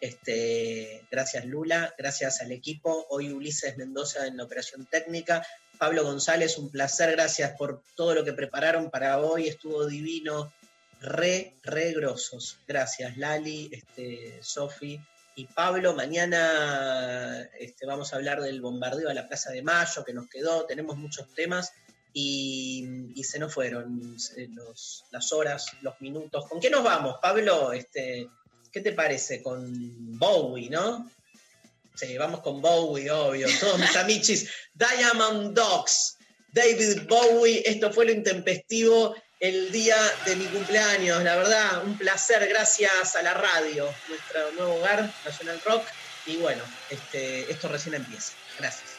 Este, gracias Lula, gracias al equipo. Hoy Ulises Mendoza en la operación técnica. Pablo González, un placer, gracias por todo lo que prepararon para hoy. Estuvo divino, re, re grosos. Gracias Lali, este, Sofi y Pablo. Mañana este, vamos a hablar del bombardeo a la Plaza de Mayo que nos quedó. Tenemos muchos temas. Y, se nos fueron eh, los- las horas, los minutos. ¿Con qué nos vamos, Pablo? Este, ¿Qué te parece? Con Bowie, ¿no? Sí, vamos con Bowie, obvio. Todos mis amichis. Diamond Dogs. David Bowie. Esto fue lo intempestivo el día de mi cumpleaños. La verdad, un placer. Gracias a la radio, nuestro nuevo hogar, National Rock. Y bueno, este, esto recién empieza. Gracias.